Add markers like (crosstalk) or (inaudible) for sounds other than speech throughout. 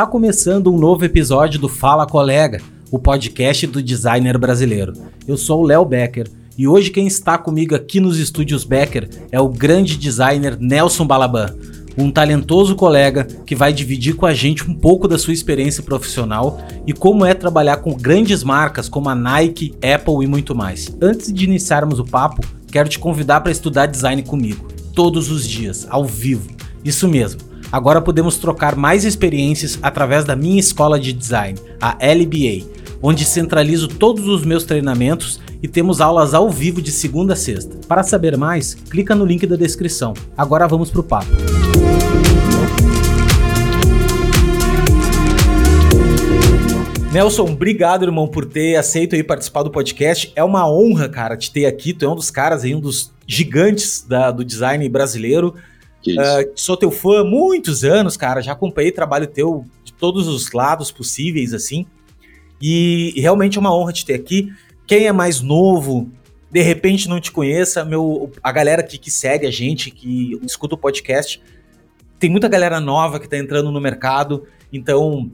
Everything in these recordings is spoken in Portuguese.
Está começando um novo episódio do Fala Colega, o podcast do designer brasileiro. Eu sou o Léo Becker e hoje quem está comigo aqui nos estúdios Becker é o grande designer Nelson Balaban, um talentoso colega que vai dividir com a gente um pouco da sua experiência profissional e como é trabalhar com grandes marcas como a Nike, Apple e muito mais. Antes de iniciarmos o papo, quero te convidar para estudar design comigo, todos os dias, ao vivo. Isso mesmo. Agora podemos trocar mais experiências através da minha escola de design, a LBA, onde centralizo todos os meus treinamentos e temos aulas ao vivo de segunda a sexta. Para saber mais, clica no link da descrição. Agora vamos pro papo. Nelson, obrigado, irmão, por ter aceito aí participar do podcast. É uma honra, cara, te ter aqui. Tu é um dos caras aí, um dos gigantes da, do design brasileiro. Uh, sou teu fã há muitos anos, cara. Já acompanhei trabalho teu de todos os lados possíveis, assim. E, e realmente é uma honra te ter aqui. Quem é mais novo, de repente não te conheça, meu, a galera que, que segue a gente, que escuta o podcast, tem muita galera nova que tá entrando no mercado, então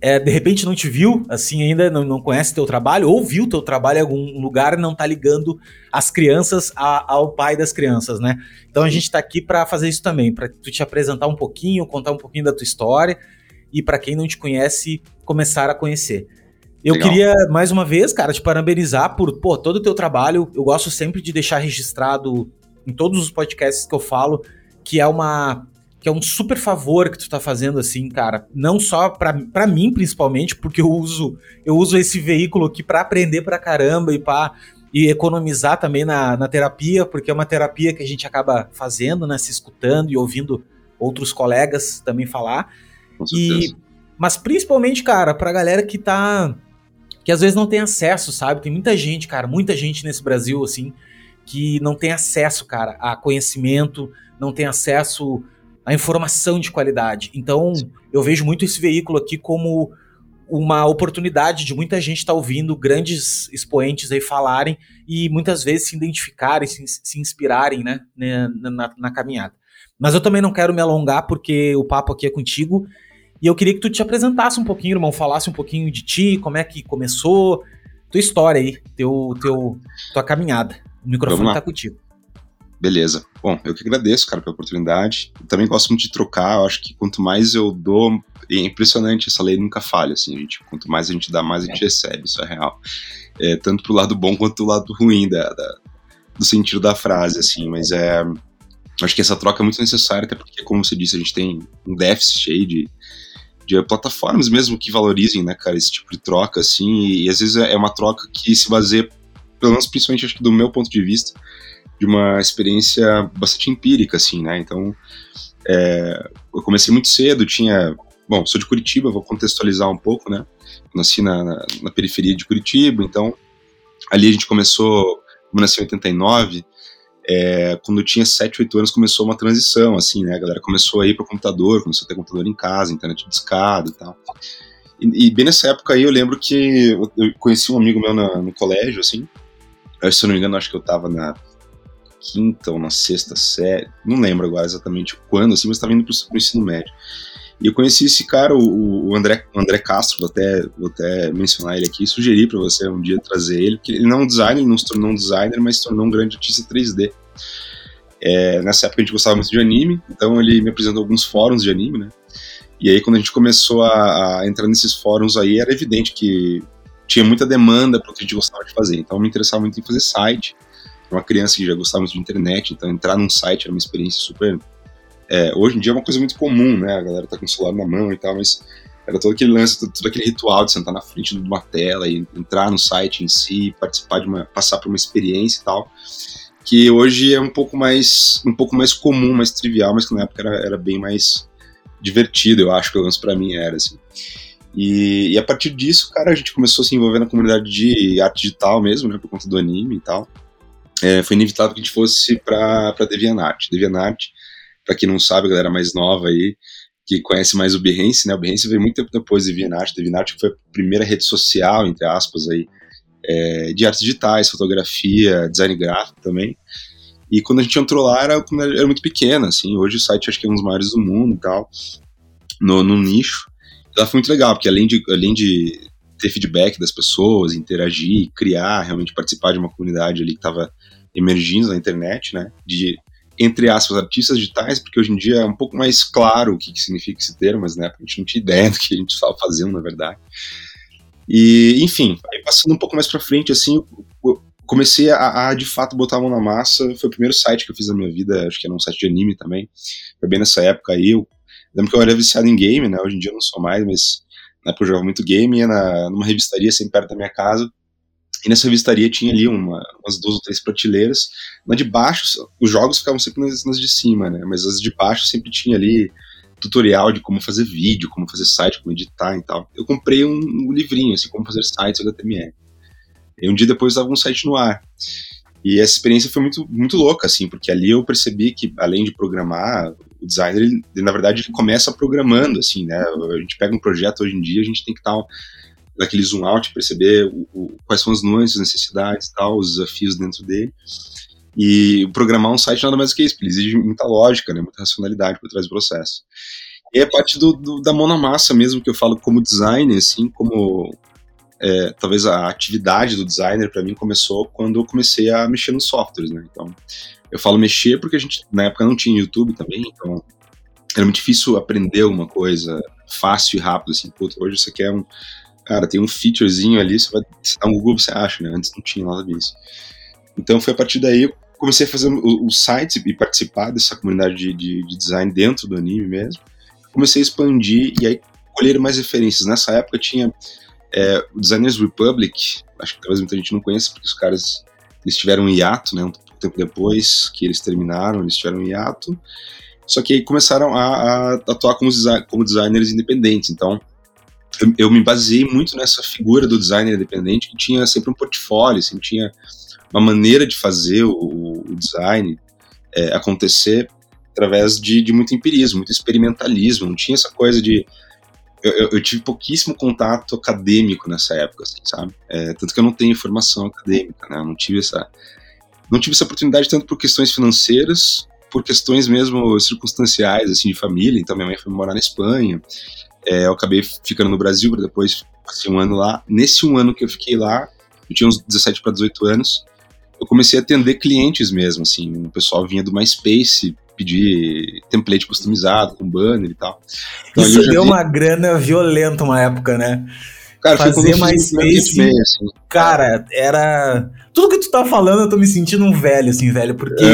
é, de repente não te viu, assim, ainda não, não conhece teu trabalho, ou viu teu trabalho em algum lugar e não tá ligando as crianças a, ao pai das crianças, né? Então a gente tá aqui para fazer isso também, para tu te apresentar um pouquinho, contar um pouquinho da tua história e para quem não te conhece, começar a conhecer. Eu Legal. queria, mais uma vez, cara, te parabenizar por pô, todo o teu trabalho. Eu gosto sempre de deixar registrado em todos os podcasts que eu falo que é uma que é um super favor que tu tá fazendo assim, cara. Não só para mim, principalmente, porque eu uso eu uso esse veículo aqui para aprender pra caramba e para e economizar também na, na terapia, porque é uma terapia que a gente acaba fazendo, né, se escutando e ouvindo outros colegas também falar. E mas principalmente, cara, pra galera que tá que às vezes não tem acesso, sabe? Tem muita gente, cara, muita gente nesse Brasil assim que não tem acesso, cara, a conhecimento, não tem acesso a informação de qualidade. Então, eu vejo muito esse veículo aqui como uma oportunidade de muita gente estar tá ouvindo grandes expoentes aí falarem e muitas vezes se identificarem, se, se inspirarem, né, né, na, na, caminhada. Mas eu também não quero me alongar porque o papo aqui é contigo e eu queria que tu te apresentasse um pouquinho, irmão, falasse um pouquinho de ti, como é que começou, tua história aí, teu, teu, tua caminhada. O microfone tá contigo. Beleza. Bom, eu que agradeço, cara, pela oportunidade. Eu também gosto muito de trocar. Eu acho que quanto mais eu dou, é impressionante, essa lei nunca falha, assim, gente. Quanto mais a gente dá, mais a gente recebe, isso é real. É, tanto pro lado bom quanto pro lado ruim da, da, do sentido da frase, assim. Mas é, acho que essa troca é muito necessária, até porque, como você disse, a gente tem um déficit aí de, de plataformas mesmo que valorizem, né, cara, esse tipo de troca, assim. E, e às vezes é uma troca que se baseia, pelo menos principalmente, acho que do meu ponto de vista, de uma experiência bastante empírica, assim, né? Então, é, eu comecei muito cedo, tinha. Bom, sou de Curitiba, vou contextualizar um pouco, né? nasci na, na, na, periferia de Curitiba, então ali a gente começou, como nasci em 89, é, quando eu tinha 7, 8 anos começou uma transição, assim, né? A galera começou a ir para computador, começou a ter computador em casa, internet discado e tal. E, e, bem nessa época aí eu lembro que eu, eu conheci um amigo meu na, no colégio, assim, se eu não me engano, acho que eu tava na quinta ou na sexta série, não lembro agora exatamente quando, assim, mas estava indo para o ensino médio. E eu conheci esse cara, o, André, o André Castro, vou até, vou até mencionar ele aqui, sugerir para você um dia trazer ele, porque ele não é um designer, ele não se tornou um designer, mas se tornou um grande artista 3D. É, nessa época a gente gostava muito de anime, então ele me apresentou alguns fóruns de anime, né? E aí quando a gente começou a, a entrar nesses fóruns aí, era evidente que tinha muita demanda para o que a gente gostava de fazer. Então eu me interessava muito em fazer site, uma criança que já gostava muito de internet, então entrar num site era uma experiência super. É, hoje em dia é uma coisa muito comum, né? A galera tá com o celular na mão e tal, mas era todo aquele lance, todo aquele ritual de sentar na frente de uma tela e entrar no site em si, participar de uma, passar por uma experiência e tal, que hoje é um pouco mais, um pouco mais comum, mais trivial, mas que na época era, era bem mais divertido, eu acho, pelo menos para mim era assim. E, e, a partir disso, cara, a gente começou a se envolver na comunidade de arte digital mesmo, né, por conta do anime e tal é, foi inevitável que a gente fosse para DeviantArt. DeviantArt, para quem não sabe, a galera mais nova aí, que conhece mais o Behance, né? O Behance veio muito tempo depois do DeviantArt. DeviantArt foi a primeira rede social, entre aspas, aí, é, de artes digitais, fotografia, design gráfico também. E quando a gente entrou lá, era, era muito pequena, assim. Hoje o site acho que é um dos maiores do mundo e tal, no, no nicho. ela foi muito legal, porque além de, além de ter feedback das pessoas, interagir, criar, realmente participar de uma comunidade ali que estava emergindo na internet, né? De, entre aspas, artistas digitais, porque hoje em dia é um pouco mais claro o que, que significa esse termo, mas né, a gente não tinha ideia (laughs) do que a gente estava fazendo, na verdade. E, enfim, aí passando um pouco mais para frente, assim, eu comecei a, a, de fato botar a mão na massa. Foi o primeiro site que eu fiz na minha vida, acho que era um site de anime também. Foi bem nessa época aí. Eu lembro que eu era viciado em game, né? Hoje em dia eu não sou mais, mas na época eu jogava muito game, ia na, numa revistaria sempre perto da minha casa. E nessa revistaria tinha ali uma, umas duas ou três prateleiras. Na de baixo, os jogos ficavam sempre nas, nas de cima, né? Mas as de baixo sempre tinha ali tutorial de como fazer vídeo, como fazer site, como editar e tal. Eu comprei um, um livrinho, assim, como fazer sites HTML. E um dia depois estava um site no ar. E essa experiência foi muito, muito louca, assim, porque ali eu percebi que, além de programar, o designer, ele, na verdade, ele começa programando, assim, né? A gente pega um projeto hoje em dia, a gente tem que estar naquele zoom out, perceber o, o, quais são as nuances, necessidades tal, os desafios dentro dele. E programar um site nada mais do que isso, ele exige muita lógica, né, muita racionalidade por trás do processo. E é parte do, do, da mão na massa mesmo que eu falo como designer, assim, como é, talvez a atividade do designer para mim começou quando eu comecei a mexer nos softwares, né? Então, eu falo mexer porque a gente na época não tinha YouTube também, então era muito difícil aprender uma coisa fácil e rápido, assim, puta, hoje você quer um, cara, tem um featurezinho ali, você vai dá um Google, você acha, né? Antes não tinha nada disso. Então foi a partir daí eu comecei a fazer o, o site e participar dessa comunidade de, de, de, design dentro do anime mesmo. Comecei a expandir e aí colher mais referências. Nessa época tinha é, o Designers Republic, acho que talvez muita gente não conheça, porque os caras eles tiveram um hiato, né? Um tempo depois que eles terminaram, eles tiveram um hiato. Só que aí começaram a, a atuar como, como designers independentes. Então, eu, me baseei muito nessa figura do designer independente que tinha sempre um portfólio, sempre tinha uma maneira de fazer o, o design é, acontecer através de, de, muito empirismo, muito experimentalismo. Não tinha essa coisa de. Eu, eu, eu tive pouquíssimo contato acadêmico nessa época, assim, sabe? É, tanto que eu não tenho formação acadêmica, né? Eu não tive essa. Não tive essa oportunidade tanto por questões financeiras, por questões mesmo circunstanciais, assim, de família. Então, minha mãe foi morar na Espanha. É, eu acabei ficando no Brasil depois passei um ano lá. Nesse um ano que eu fiquei lá, eu tinha uns 17 para 18 anos, eu comecei a atender clientes mesmo, assim, o pessoal vinha do MySpace pedir template customizado com banner e tal. Então, Isso deu vi... uma grana violenta uma época, né? Cara, fazer MySpace, assim. cara, era tudo que tu tá falando, eu tô me sentindo um velho assim, velho, porque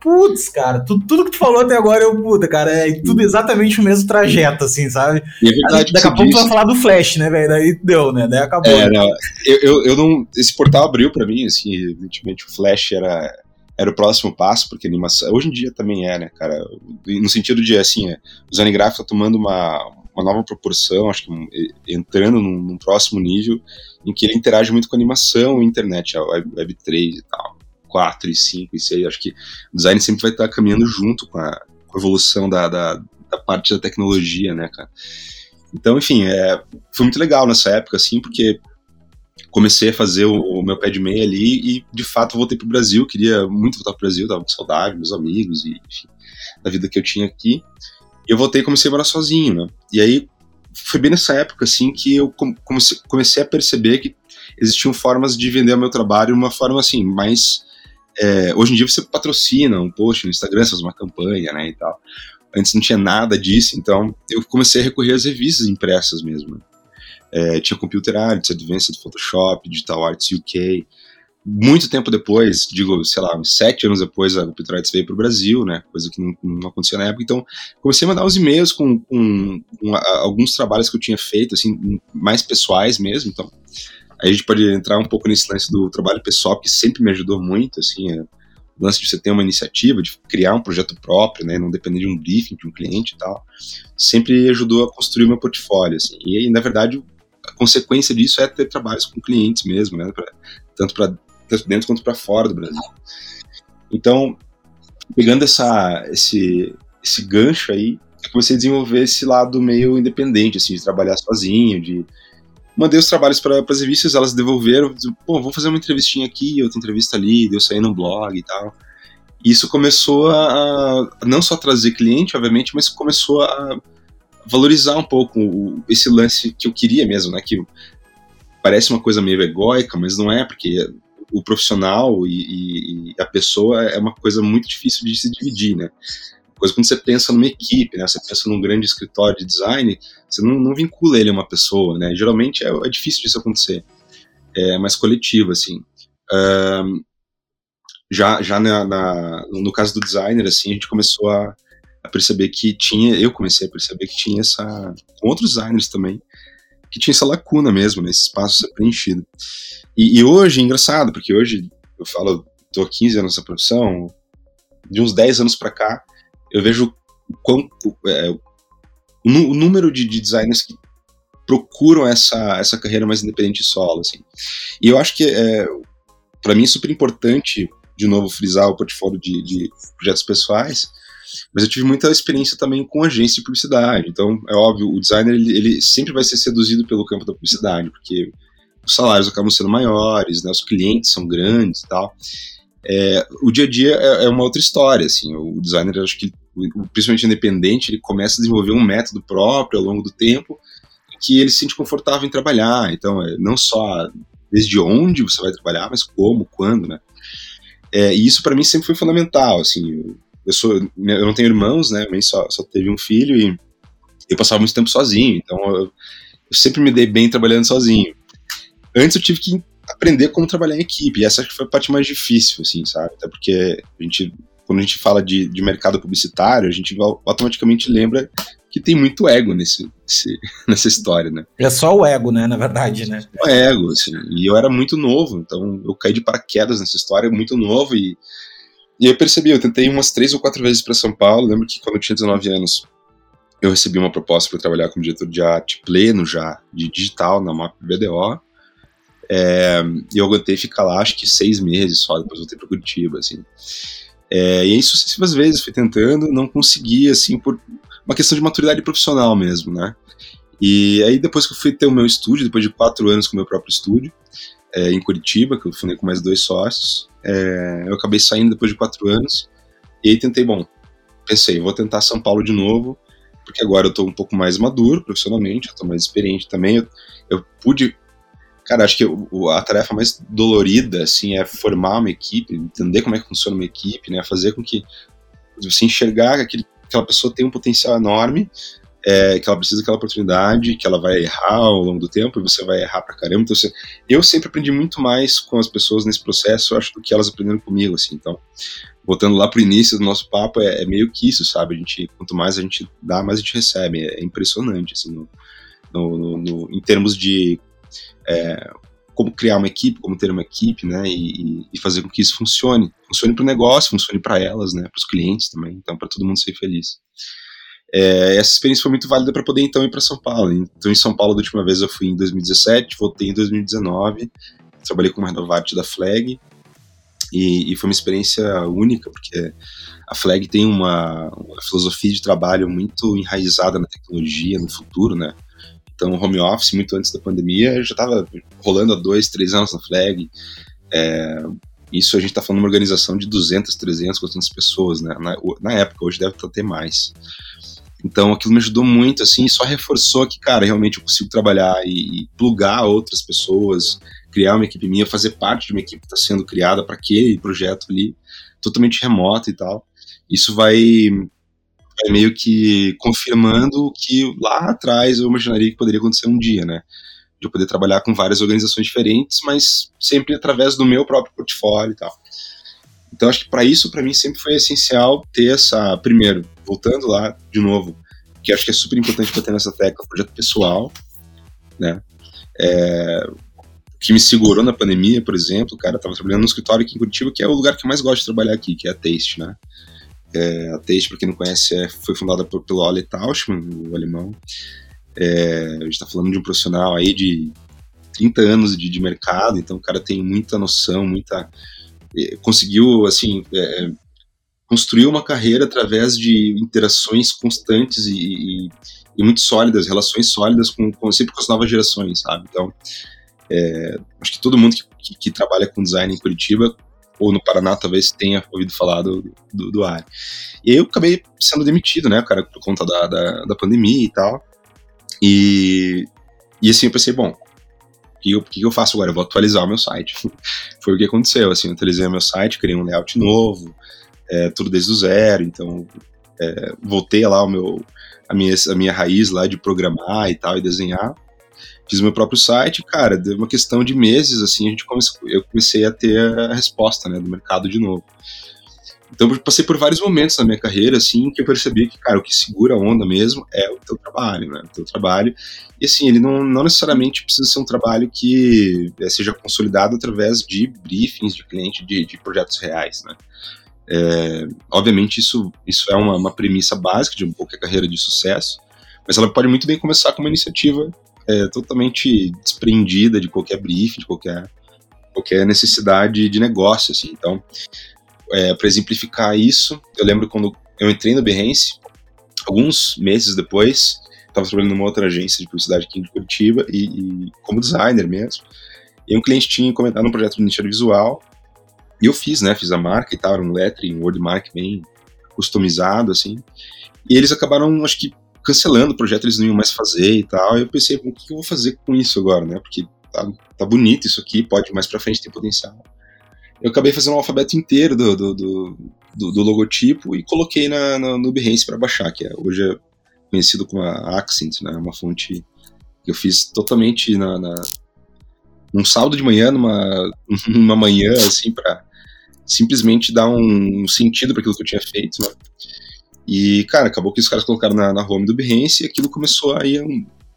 Putz, cara, tudo, tudo que tu falou até agora eu, puta, cara, é tudo exatamente o mesmo trajeto, assim, sabe? E é verdade, Daqui a pouco disse... tu vai falar do Flash, né, velho? Daí deu, né? Daí acabou. É, não, eu, eu, eu, não. Esse portal abriu pra mim, assim, evidentemente o Flash era, era o próximo passo, porque animação. Hoje em dia também é, né, cara? No sentido de, assim, é, o design gráfico tá tomando uma, uma nova proporção, acho que entrando num, num próximo nível em que ele interage muito com a animação e internet, a Web, Web 3 e tal. 4 e 5 e 6. Acho que o design sempre vai estar caminhando junto com a, com a evolução da, da, da, parte da tecnologia, né, cara? Então, enfim, é, foi muito legal nessa época, assim, porque comecei a fazer o, o meu pé de meia ali e, de fato, voltei pro Brasil. Queria muito voltar pro Brasil, tava com saudade, meus amigos e, enfim, da vida que eu tinha aqui. E eu voltei e comecei a morar sozinho, né? E aí, foi bem nessa época, assim, que eu comecei, a perceber que existiam formas de vender o meu trabalho de uma forma, assim, mais é, hoje em dia você patrocina um post no Instagram, faz uma campanha, né, e tal. Antes não tinha nada disso, então eu comecei a recorrer às revistas impressas mesmo. É, tinha Computer Arts, Advanced Photoshop, Digital Arts UK. Muito tempo depois, digo, sei lá, uns sete anos depois, a Computer Arts veio para o Brasil, né? Coisa que não, não, acontecia na época. Então, comecei a mandar uns e-mails com, com, com a, alguns trabalhos que eu tinha feito, assim, mais pessoais mesmo. Então, Aí a gente pode entrar um pouco nesse lance do trabalho pessoal, que sempre me ajudou muito, assim, é, o lance de você ter uma iniciativa, de criar um projeto próprio, né, não depender de um briefing de um cliente e tal, sempre ajudou a construir meu portfólio, assim. E, na verdade, a consequência disso é ter trabalhos com clientes mesmo, né, pra, tanto para dentro quanto para fora do Brasil. Então, pegando essa, esse, esse gancho aí, eu comecei a desenvolver esse lado meio independente, assim, de trabalhar sozinho, de mandei os trabalhos para as revistas, elas devolveram, pô, vamos fazer uma entrevistinha aqui, outra entrevista ali, deu sair no blog e tal. E isso começou a, a, não só trazer cliente, obviamente, mas começou a valorizar um pouco o, esse lance que eu queria mesmo, né? Que parece uma coisa meio egóica, mas não é, porque o profissional e, e, a pessoa é uma coisa muito difícil de se dividir, né? Coisa quando você pensa numa equipe, né? Você pensa num grande escritório de design, você não, não vincula ele a uma pessoa, né? Geralmente é, é difícil disso acontecer. É mais coletivo, assim. Um, já já na, na, no caso do designer, assim, a gente começou a, a perceber que tinha, eu comecei a perceber que tinha essa, com outros designers também, que tinha essa lacuna mesmo, né, esse espaço ser preenchido. E, e hoje, é engraçado, porque hoje, eu falo, tô há 15 anos nessa profissão, de uns 10 anos para cá, eu vejo o, é, o número de, de, designers que procuram essa, essa carreira mais independente solo, assim. E eu acho que, é, para mim, é super importante, de novo, frisar o portfólio de, de projetos pessoais, mas eu tive muita experiência também com agência de publicidade. Então, é óbvio, o designer ele, ele sempre vai ser seduzido pelo campo da publicidade, porque os salários acabam sendo maiores, né, os clientes são grandes e tal. É, o dia a dia é, é, uma outra história, assim, o designer, acho que, principalmente independente, ele começa a desenvolver um método próprio ao longo do tempo, que ele se sente confortável em trabalhar, então, é, não só desde onde você vai trabalhar, mas como, quando, né. É, e isso para mim sempre foi fundamental, assim, eu sou, eu não tenho irmãos, né? Mãe só, só teve um filho e eu passava muito tempo sozinho, então eu, eu sempre me dei bem trabalhando sozinho. Antes eu tive que aprender como trabalhar em equipe, e essa foi a parte mais difícil, assim, sabe? Até porque a gente, quando a gente fala de, de mercado publicitário, a gente automaticamente lembra que tem muito ego nesse, (laughs) nessa história, né? É só o ego, né, na verdade, né? O ego, assim, e eu era muito novo, então eu caí de paraquedas nessa história, muito novo, e e eu percebi, eu tentei umas três ou quatro vezes para São Paulo. Lembro que quando eu tinha 19 anos, eu recebi uma proposta para trabalhar como diretor de arte pleno já, de digital, na MAP BDO. É, e eu aguentei ficar lá, acho que seis meses só, depois voltei para Curitiba, assim. É, e aí, sucessivas vezes, fui tentando, não consegui, assim, por uma questão de maturidade profissional mesmo, né? E aí, depois que eu fui ter o meu estúdio, depois de quatro anos com o meu próprio estúdio, é, em Curitiba, que eu fundei com mais dois sócios. É, eu acabei saindo depois de quatro anos. E aí tentei, bom, pensei, vou tentar São Paulo de novo, porque agora eu tô um pouco mais maduro profissionalmente, eu tô mais experiente também. Eu, eu pude. Cara, acho que a tarefa mais dolorida, assim, é formar uma equipe, entender como é que funciona uma equipe, né? Fazer com que você enxergar que aquele, aquela pessoa tem um potencial enorme, é, que ela precisa daquela oportunidade, que ela vai errar ao longo do tempo e você vai errar pra caramba. Então, eu sempre aprendi muito mais com as pessoas nesse processo, acho, do que elas aprenderam comigo, assim. Então, voltando lá pro início do nosso papo, é, é, meio que isso, sabe? A gente, quanto mais a gente dá, mais a gente recebe. É, impressionante, assim, no, no, no, em termos de é, como criar uma equipe, como ter uma equipe, né? E, e fazer com que isso funcione. Funcione para o negócio, funcione para elas, né? Para os clientes também. Então, para todo mundo ser feliz. É, essa experiência foi muito válida para poder então ir para São Paulo. Então, em São Paulo, da última vez eu fui em 2017, voltei em 2019, trabalhei com uma Renovarte da Flag, e, e, foi uma experiência única, porque a Flag tem uma, uma, filosofia de trabalho muito enraizada na tecnologia, no futuro, né? Então, home office, muito antes da pandemia, já estava rolando há dois, três anos na Flag. É, isso a gente está falando de uma organização de 200, 300, 400 pessoas, né? Na, na época, hoje deve ter mais. Então aquilo me ajudou muito, assim, só reforçou que, cara, realmente eu consigo trabalhar e, e plugar outras pessoas, criar uma equipe minha, fazer parte de uma equipe que está sendo criada para aquele projeto ali, totalmente remoto e tal. Isso vai, vai meio que confirmando o que lá atrás eu imaginaria que poderia acontecer um dia, né? De eu poder trabalhar com várias organizações diferentes, mas sempre através do meu próprio portfólio e tal. Então acho que para isso, para mim, sempre foi essencial ter essa, primeiro, voltando lá de novo, que acho que é super importante bater nessa tecla, projeto pessoal, né? É, que me segurou na pandemia, por exemplo, cara, estava trabalhando no escritório aqui em Curitiba, que é o lugar que eu mais gosto de trabalhar aqui, que é a Taste, né? É, a Taste, para quem não conhece, é, foi fundada por, pelo Ole Tauschmann, o alemão. É, a gente está falando de um profissional aí de 30 anos de, de mercado, então o cara tem muita noção, muita é, conseguiu assim é, construir uma carreira através de interações constantes e, e, e muito sólidas, relações sólidas com, com, sempre com as novas gerações, sabe? Então, é, acho que todo mundo que, que, que, trabalha com design em Curitiba ou no Paraná talvez tenha ouvido falar do, do, do Ari. E eu acabei sendo demitido, né, cara, por conta da, da, da pandemia e tal. E, e assim eu pensei, bom, o que, eu, que eu faço agora? Eu vou atualizar o meu site. (laughs) Foi o que aconteceu, assim, eu atualizei o meu site, criei um layout novo, é, tudo desde o zero, então é, voltei lá o meu, a, minha, a minha raiz lá de programar e tal, e desenhar. Fiz meu próprio site, cara, deu uma questão de meses, assim, a gente comece, eu comecei a ter a resposta, né, do mercado de novo. Então, eu passei por vários momentos na minha carreira, assim, que eu percebi que, cara, o que segura a onda mesmo é o teu trabalho, né? O teu trabalho. E, assim, ele não, não necessariamente precisa ser um trabalho que é, seja consolidado através de briefings de cliente, de, de projetos reais, né? É, obviamente, isso, isso é uma, uma premissa básica de qualquer carreira de sucesso, mas ela pode muito bem começar com uma iniciativa é, totalmente desprendida de qualquer briefing, de qualquer, qualquer necessidade de negócio, assim. Então, é, para exemplificar isso, eu lembro quando eu entrei no Behance, alguns meses depois, estava trabalhando numa outra agência de publicidade aqui de Curitiba e, e, como designer mesmo. E um cliente tinha comentado um projeto de identidade visual e eu fiz, né? Fiz a marca e tal, era um lettering, um wordmark bem customizado, assim. E eles acabaram, acho que, cancelando o projeto, eles não iam mais fazer e tal. E eu pensei, o que eu vou fazer com isso agora, né? Porque tá, tá bonito isso aqui, pode mais pra frente ter potencial eu acabei fazendo um alfabeto inteiro do, do, do, do logotipo e coloquei na, na, no Behance para baixar, que é, hoje é conhecido como a Accent, né, uma fonte que eu fiz totalmente na, na num sábado de manhã, numa, (laughs) numa manhã, assim, para simplesmente dar um, um sentido para aquilo que eu tinha feito, né? E, cara, acabou que os caras colocaram na, na home do Behance e aquilo começou a ir,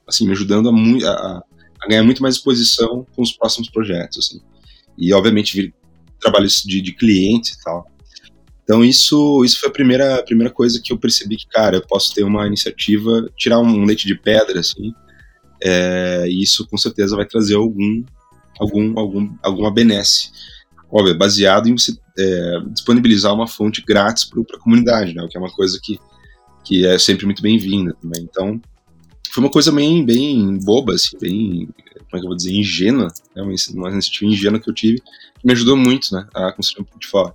assim, me ajudando a, a, a ganhar muito mais exposição com os próximos projetos, assim. E, obviamente, vir, trabalhos de, de clientes e tal. Então isso, isso foi a primeira, a primeira coisa que eu percebi que, cara, eu posso ter uma iniciativa, tirar um leite de pedra, assim, é, e isso com certeza vai trazer algum, algum, algum alguma benesse. Óbvio, baseado em você é, disponibilizar uma fonte grátis para a comunidade, né, o que é uma coisa que, que é sempre muito bem-vinda também. Então, foi uma coisa bem, bem boba, assim, bem, como é que eu vou dizer, ingênua, né, uma, uma iniciativa ingênua que eu tive, que me ajudou muito, né, a construir um portfólio.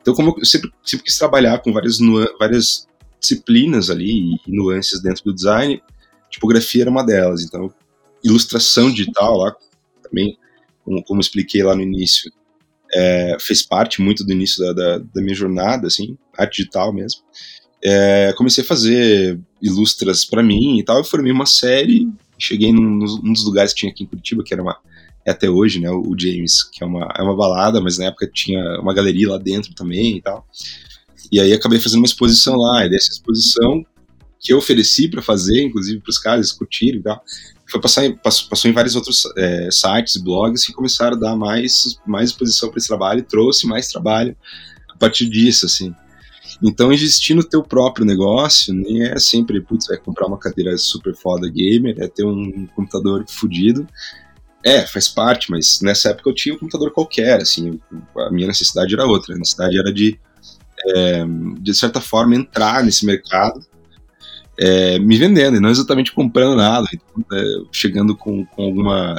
Então, como eu sempre, sempre quis trabalhar com várias, várias disciplinas ali e nuances dentro do design, tipografia era uma delas. Então, ilustração digital lá, também, como, como expliquei lá no início, é, fez parte muito do início da, da, da, minha jornada, assim, arte digital mesmo. É, comecei a fazer ilustras para mim e tal, eu formei uma série, cheguei num, num dos lugares que tinha aqui em Curitiba, que era uma é até hoje, né, o James, que é uma, é uma balada, mas na época tinha uma galeria lá dentro também e tal. E aí acabei fazendo uma exposição lá, e dessa exposição que eu ofereci para fazer, inclusive para os caras curtirem e tal, foi passar passou, passou em vários outros é, sites blogs que começaram a dar mais, mais exposição para esse trabalho, e trouxe mais trabalho a partir disso, assim. Então, investir no teu próprio negócio nem é sempre, putz, vai comprar uma cadeira super foda gamer, é ter um computador fodido, é, faz parte, mas nessa época eu tinha um computador qualquer, assim, a minha necessidade era outra, a necessidade era de, é, de certa forma, entrar nesse mercado, é, me vendendo, e não exatamente comprando nada, então, é, chegando com, com alguma,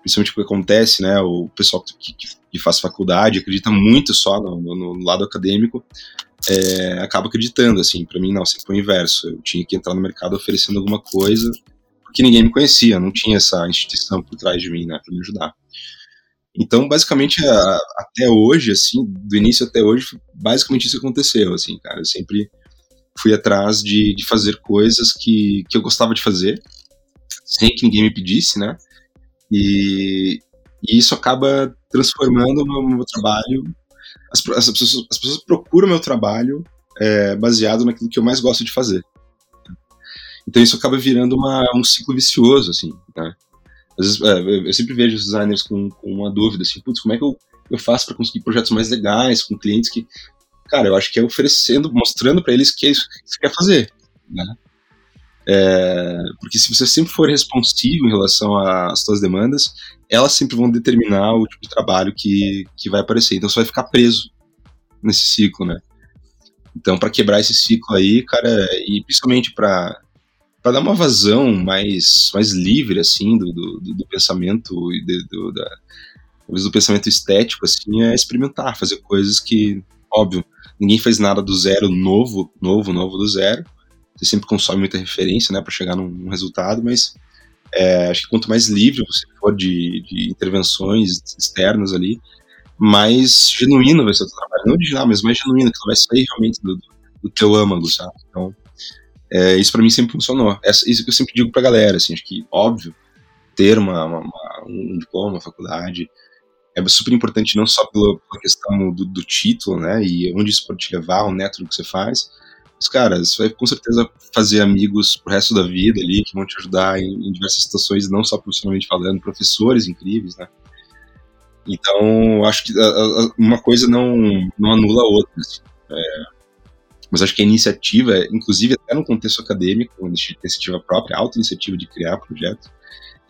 principalmente o que acontece, né, o pessoal que, que, que faz faculdade acredita muito só no, no, lado acadêmico, é, acaba acreditando, assim, para mim não, sempre foi o inverso, eu tinha que entrar no mercado oferecendo alguma coisa porque ninguém me conhecia, não tinha essa instituição por trás de mim, né, para me ajudar. Então, basicamente, a, até hoje, assim, do início até hoje, basicamente isso aconteceu, assim, cara. Eu sempre fui atrás de, de fazer coisas que, que eu gostava de fazer, sem que ninguém me pedisse, né? E, e isso acaba transformando o meu, meu trabalho. As, as, pessoas, as pessoas procuram meu trabalho é, baseado naquilo que eu mais gosto de fazer. Então isso acaba virando uma, um ciclo vicioso, assim, né? Às vezes, é, eu sempre vejo os designers com, com uma dúvida, assim, putz, como é que eu, eu faço para conseguir projetos mais legais, com clientes que, cara, eu acho que é oferecendo, mostrando para eles que é isso que você quer fazer, né? É, porque se você sempre for responsivo em relação às suas demandas, elas sempre vão determinar o tipo de trabalho que, que vai aparecer. Então você vai ficar preso nesse ciclo, né? Então, para quebrar esse ciclo aí, cara, e principalmente para para dar uma vazão mais, mais livre assim do, do, do pensamento e do, da, talvez do pensamento estético, assim, é experimentar, fazer coisas que, óbvio, ninguém faz nada do zero novo, novo, novo do zero. Você sempre consome muita referência, né, para chegar num, num, resultado, mas é, acho que quanto mais livre você for de, de intervenções externas ali, mais genuíno vai ser o teu trabalho. Não original, mas mais genuíno, que vai sair realmente do, do teu âmago, sabe? Então, é, isso para mim sempre funcionou. Essa, isso que eu sempre digo pra galera, assim, acho que, óbvio, ter uma, uma, uma um diploma, uma faculdade, é super importante não só pela, pela questão do, do, título, né, e onde isso pode te levar, o método que você faz, mas, cara, você vai com certeza fazer amigos pro resto da vida ali, que vão te ajudar em, em diversas situações, não só profissionalmente falando, professores incríveis, né. Então, acho que a, a, uma coisa não, não anula a outra, assim. É, mas acho que a iniciativa, inclusive até no contexto acadêmico, iniciativa própria, auto-iniciativa de criar projeto,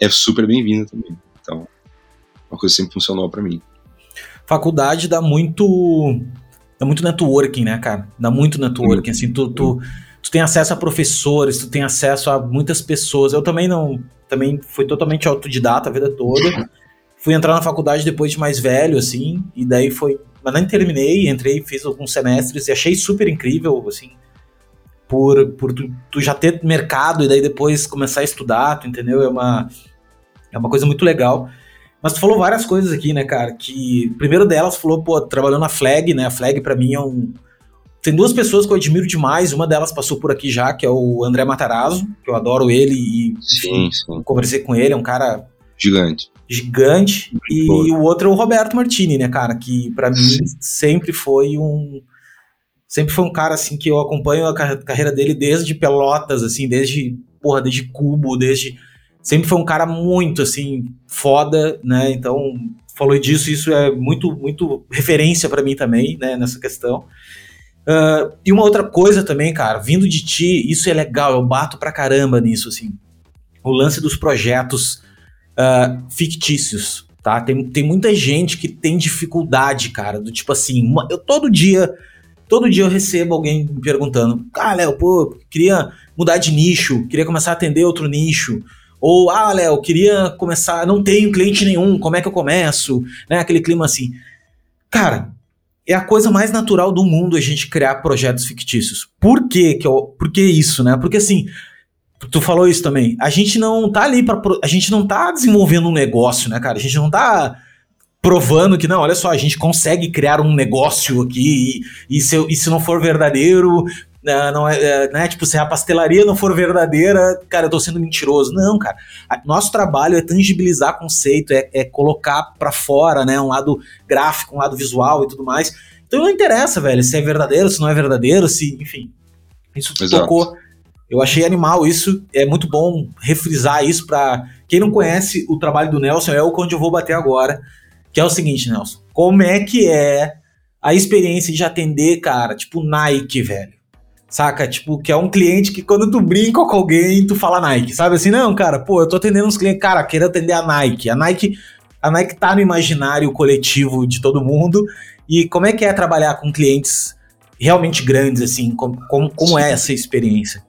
é super bem-vinda também. Então, uma coisa que sempre funcionou para mim. Faculdade dá muito dá muito networking, né, cara? Dá muito networking, assim, tu, tu, tu tem acesso a professores, tu tem acesso a muitas pessoas. Eu também não, também fui totalmente autodidata a vida toda. Fui entrar na faculdade depois de mais velho, assim, e daí foi. Mas nem terminei, entrei, fiz alguns semestres e achei super incrível, assim, por, por tu, tu, já ter mercado e daí depois começar a estudar, tu entendeu? É uma, é uma coisa muito legal. Mas tu falou várias coisas aqui, né, cara? Que primeiro delas falou, pô, trabalhou na Flag, né? A Flag para mim é um. Tem duas pessoas que eu admiro demais. Uma delas passou por aqui já, que é o André Matarazzo, que eu adoro ele e sim, sim. conversei com ele, é um cara gigante. Gigante. E o outro é o Roberto Martini, né, cara? Que para mim sempre foi um. Sempre foi um cara assim que eu acompanho a carreira dele desde Pelotas, assim, desde, porra, desde Cubo, desde sempre foi um cara muito, assim, foda, né? Então, falou disso, isso é muito, muito referência para mim também, né, nessa questão. Uh, e uma outra coisa também, cara, vindo de ti, isso é legal, eu bato pra caramba nisso, assim. O lance dos projetos uh, fictícios, tá? Tem, tem muita gente que tem dificuldade, cara, do tipo assim, eu todo dia, todo dia eu recebo alguém me perguntando, ah, Léo, pô, queria mudar de nicho, queria começar a atender outro nicho, ou, ah, Léo, queria começar, não tenho cliente nenhum, como é que eu começo? Né? Aquele clima assim. Cara, é a coisa mais natural do mundo a gente criar projetos fictícios. Por quê que eu, por que isso, né? Porque assim, tu falou isso também. A gente não tá ali para a gente não tá desenvolvendo um negócio, né, cara? A gente não tá provando que não, olha só, a gente consegue criar um negócio aqui e, e, se, e se não for verdadeiro, não é, é, né, tipo, se a pastelaria não for verdadeira, cara, eu tô sendo mentiroso. Não, cara. Nosso trabalho é tangibilizar conceito, é, é colocar para fora, né, um lado gráfico, um lado visual e tudo mais. Então não interessa, velho, se é verdadeiro, se não é verdadeiro, se, enfim. Isso Exato. tocou. Eu achei animal isso, é muito bom refrisar isso para quem não conhece o trabalho do Nelson, é o onde eu vou bater agora, que é o seguinte, Nelson, como é que é a experiência de atender, cara, tipo Nike, velho? Saca? Tipo, que é um cliente que quando tu brinca com alguém, tu fala Nike, sabe assim? Não, cara, pô, eu tô atendendo uns clientes, cara, quero atender a Nike. A Nike, a Nike tá no imaginário coletivo de todo mundo. E como é que é trabalhar com clientes realmente grandes, assim? Como, como, como é essa experiência?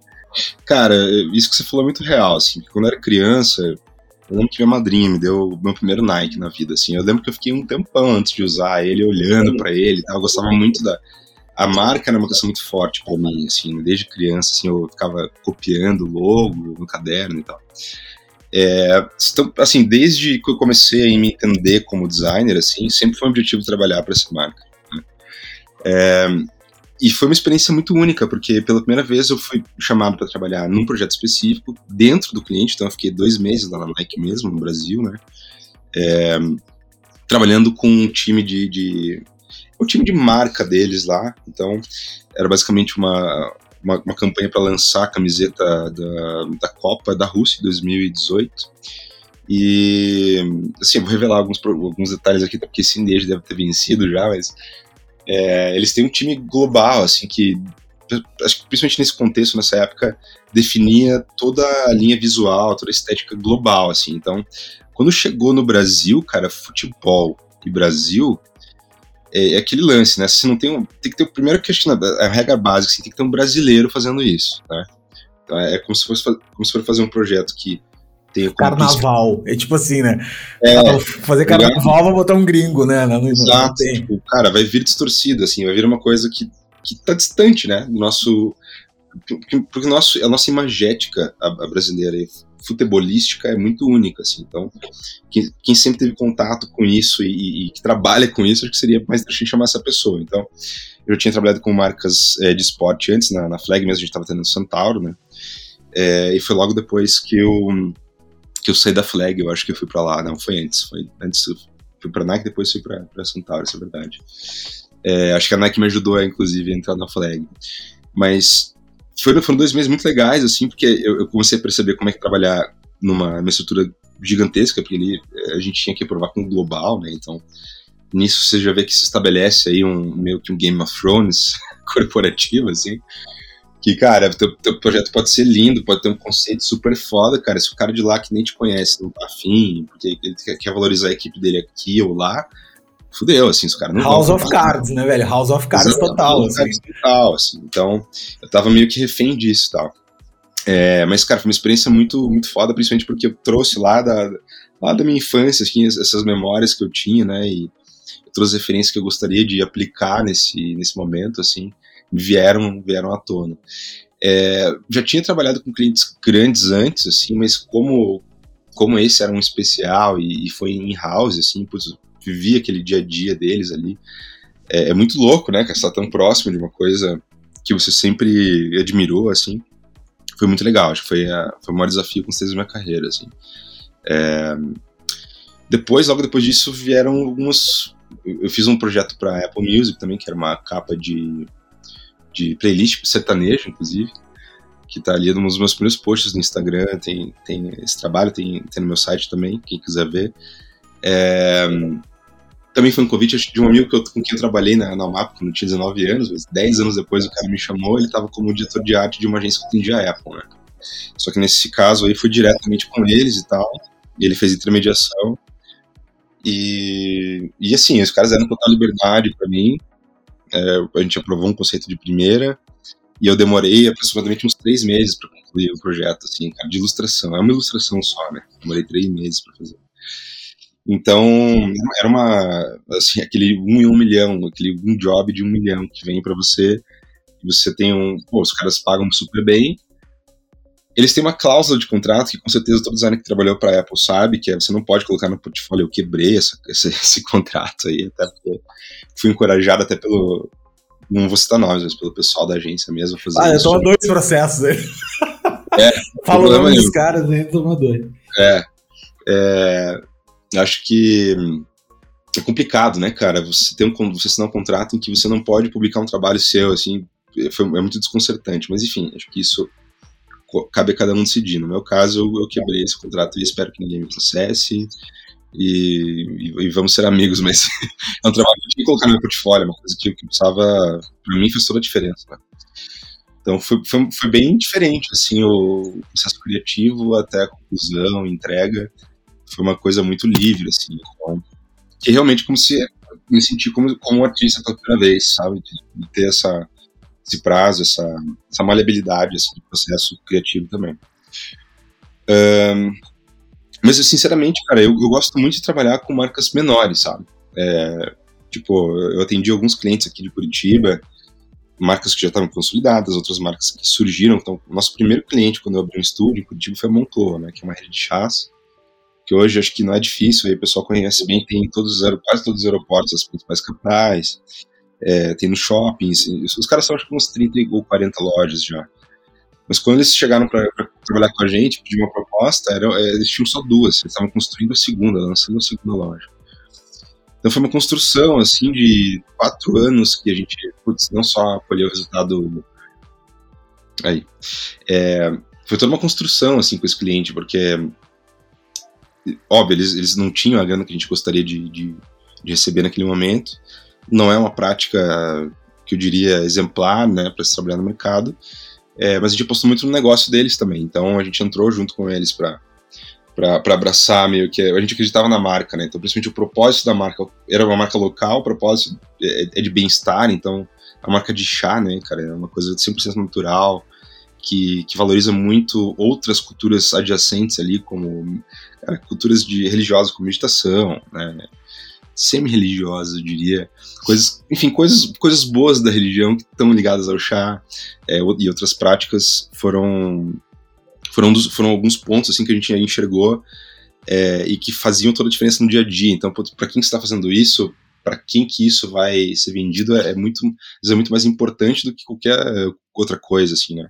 Cara, isso que você falou é muito real, assim. Quando eu era criança, eu lembro que minha madrinha me deu o meu primeiro Nike na vida, assim. Eu lembro que eu fiquei um tempão antes de usar ele, olhando para ele, tá? eu gostava muito da a marca era uma questão muito forte para mim, assim, desde criança, assim, eu ficava copiando logo no caderno e tal. É, então, assim, desde que eu comecei a me entender como designer, assim, sempre foi um objetivo trabalhar para essa marca. Né? É, e foi uma experiência muito única, porque pela primeira vez eu fui chamado para trabalhar num projeto específico dentro do cliente, então eu fiquei dois meses lá na Nike mesmo, no Brasil, né? É, trabalhando com um time de, de o time de marca deles lá. Então, era basicamente uma, uma, uma campanha para lançar a camiseta da, da Copa da Rússia 2018. E, assim, vou revelar alguns, alguns detalhes aqui, porque esse Indeja deve ter vencido já, mas é, eles têm um time global, assim, que, acho que principalmente nesse contexto, nessa época, definia toda a linha visual, toda a estética global, assim. Então, quando chegou no Brasil, cara, futebol e Brasil, é, é, aquele lance, né? Se não tem um, tem que ter o primeiro questionamento, a regra básica, assim, tem que ter um brasileiro fazendo isso, né? Então é como se fosse como se fosse fazer um projeto que Tem carnaval. É tipo assim, né? É, fazer carnaval, vai botar um gringo, né? Não, Exato. Não tipo, cara, vai vir distorcido, assim, vai vir uma coisa que, que tá distante, né? Do nosso. Porque nosso, a nossa imagética, a, a brasileira futebolística, é muito única, assim. Então, quem, quem sempre teve contato com isso e, e, que trabalha com isso, acho que seria mais interessante chamar essa pessoa. Então, eu tinha trabalhado com marcas é, de esporte antes, na, na Flag mesmo, a gente estava tendo no Centauro, né? É, e foi logo depois que eu que eu saí da Flag, eu acho que eu fui para lá, não, foi antes, foi antes fui para Nike, depois fui para Centauro, isso é verdade. É, acho que a Nike me ajudou, inclusive, a entrar na Flag. Mas foram, foram dois meses muito legais, assim, porque eu, eu, comecei a perceber como é que trabalhar numa, numa estrutura gigantesca, porque ali é, a gente tinha que provar com o global, né, então nisso você já vê que se estabelece aí um meio que um Game of Thrones (laughs) corporativo, assim, que, cara, teu, teu projeto pode ser lindo, pode ter um conceito super foda, cara. Se o cara de lá que nem te conhece não tá afim, porque ele quer valorizar a equipe dele aqui ou lá, fudeu, assim, os caras não House of Cards, né, velho? House of Cards Exato, total. House assim. total, assim. Então, eu tava meio que refém disso e tal. É, mas, cara, foi uma experiência muito, muito foda, principalmente porque eu trouxe lá da, lá da minha infância, assim, essas memórias que eu tinha, né, e eu trouxe referências que eu gostaria de aplicar nesse, nesse momento, assim vieram, vieram à tona. É, já tinha trabalhado com clientes grandes antes, assim, mas como, como esse era um especial e, e foi in-house, assim, putz, vivi aquele dia a dia deles ali. É, é muito louco, né, que está tão próximo de uma coisa que você sempre admirou, assim. Foi muito legal, acho que foi, a, foi o maior desafio com vocês da minha carreira, assim. É, depois, logo depois disso, vieram algumas. Eu fiz um projeto para Apple Music também, que era uma capa de de playlist sertanejo, inclusive, que tá ali nos meus primeiros posts no Instagram, tem, tem esse trabalho, tem, tem no meu site também, quem quiser ver. É, também foi um convite de um amigo que eu, com quem eu trabalhei na, na UMAP quando eu tinha 19 anos, mas 10 anos depois o cara me chamou, ele estava como diretor de arte de uma agência que atendia a Apple, né? Só que nesse caso aí foi diretamente com eles e tal, e ele fez intermediação. E, e assim, os caras deram total liberdade para mim, é, a gente aprovou um conceito de primeira e eu demorei aproximadamente uns três meses para concluir o projeto, assim, cara, de ilustração. É uma ilustração só, né? Demorei três meses para fazer. Então, era uma, assim, aquele um em um milhão, aquele um job de um milhão que vem para você, você tem um, pô, os caras pagam super bem, eles têm uma cláusula de contrato que com certeza todo designer que trabalhou para Apple sabe, que é você não pode colocar no portfólio, eu quebrei essa, esse, (laughs) esse, contrato aí, até porque fui encorajado até pelo, não vou citar nomes, mas pelo pessoal da agência mesmo. Fazer ah, isso. eu tomo dois processos aí. É, Falou o nome dos caras aí, toma dois. É, é, acho que é complicado, né, cara? Você tem um, você assinar um contrato em que você não pode publicar um trabalho seu, assim, foi, é muito desconcertante. Mas enfim, acho que isso cabe a cada um decidir. No meu caso, eu, eu quebrei esse contrato e espero que ninguém me processe. E, e, e, vamos ser amigos, mas (laughs) é um trabalho que eu tinha que colocar no meu portfólio, é uma coisa que, que precisava, para mim fez toda a diferença. Né? Então foi, foi, foi, bem diferente, assim, o processo criativo até a conclusão, entrega, foi uma coisa muito livre, assim, então, que realmente como se me senti como, como um artista pela primeira vez, sabe, de, de ter essa, esse prazo, essa, essa maleabilidade assim, processo criativo também. Um, mas, sinceramente, cara, eu, eu, gosto muito de trabalhar com marcas menores, sabe? É, tipo, eu atendi alguns clientes aqui de Curitiba, marcas que já estavam consolidadas, outras marcas que surgiram. Então, nosso primeiro cliente, quando eu abri um estúdio em Curitiba, foi a Moncloa, né? Que é uma rede de chás, que hoje acho que não é difícil, aí o pessoal conhece bem, tem em todos os, quase todos os aeroportos, as principais capitais, é, tem no shoppings, os caras são acho que uns 30 ou 40 lojas já. Mas quando eles chegaram para trabalhar com a gente, pedir uma proposta, era, é, eles tinham só duas, eles estavam construindo a segunda, lançando a segunda loja. Então foi uma construção, assim, de quatro anos que a gente, putz, não só colheu o resultado aí. É, foi toda uma construção, assim, com esse cliente, porque, óbvio, eles, eles não tinham a grana que a gente gostaria de, de, de receber naquele momento, não é uma prática que eu diria exemplar, né, para se trabalhar no mercado, é, mas a gente apostou muito no negócio deles também. Então a gente entrou junto com eles para para abraçar meio que a gente acreditava na marca, né? Então principalmente o propósito da marca era uma marca local, o propósito é, é de bem-estar, então a marca de chá, né, cara, é uma coisa 100% natural, que, que valoriza muito outras culturas adjacentes ali, como cara, culturas de religiosas como meditação, né? semi-religiosas, eu diria. Coisas, enfim, coisas, coisas boas da religião que estão ligadas ao chá é, e outras práticas foram foram, dos, foram alguns pontos assim que a gente enxergou é, e que faziam toda a diferença no dia a dia. Então, para quem está fazendo isso, para quem que isso vai ser vendido é, é muito é muito mais importante do que qualquer outra coisa, assim, né?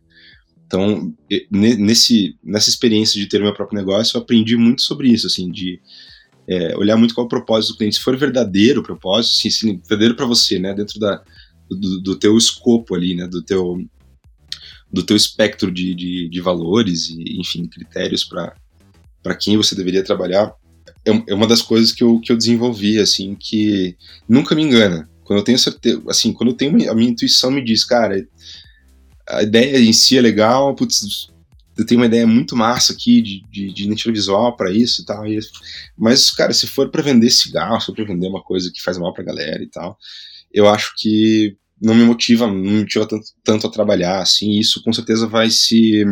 Então, nesse, nessa experiência de ter o meu próprio negócio, eu aprendi muito sobre isso, assim, de é, olhar muito qual é o propósito do cliente. Se for verdadeiro o propósito, sim, sim verdadeiro para você, né, dentro da, do, do, teu escopo ali, né, do teu, do teu espectro de, de, de valores e, enfim, critérios para quem você deveria trabalhar, é, é, uma das coisas que eu, que eu desenvolvi, assim, que nunca me engana. Quando eu tenho certeza, assim, quando eu tenho a minha intuição me diz, cara, a ideia em si é legal, putz, eu tenho uma ideia muito massa aqui de, de, de identidade visual para isso e tal. E, mas, cara, se for para vender cigarro, se for para vender uma coisa que faz mal pra galera e tal, eu acho que não me motiva, não me motiva tanto, tanto a trabalhar, assim, isso com certeza vai se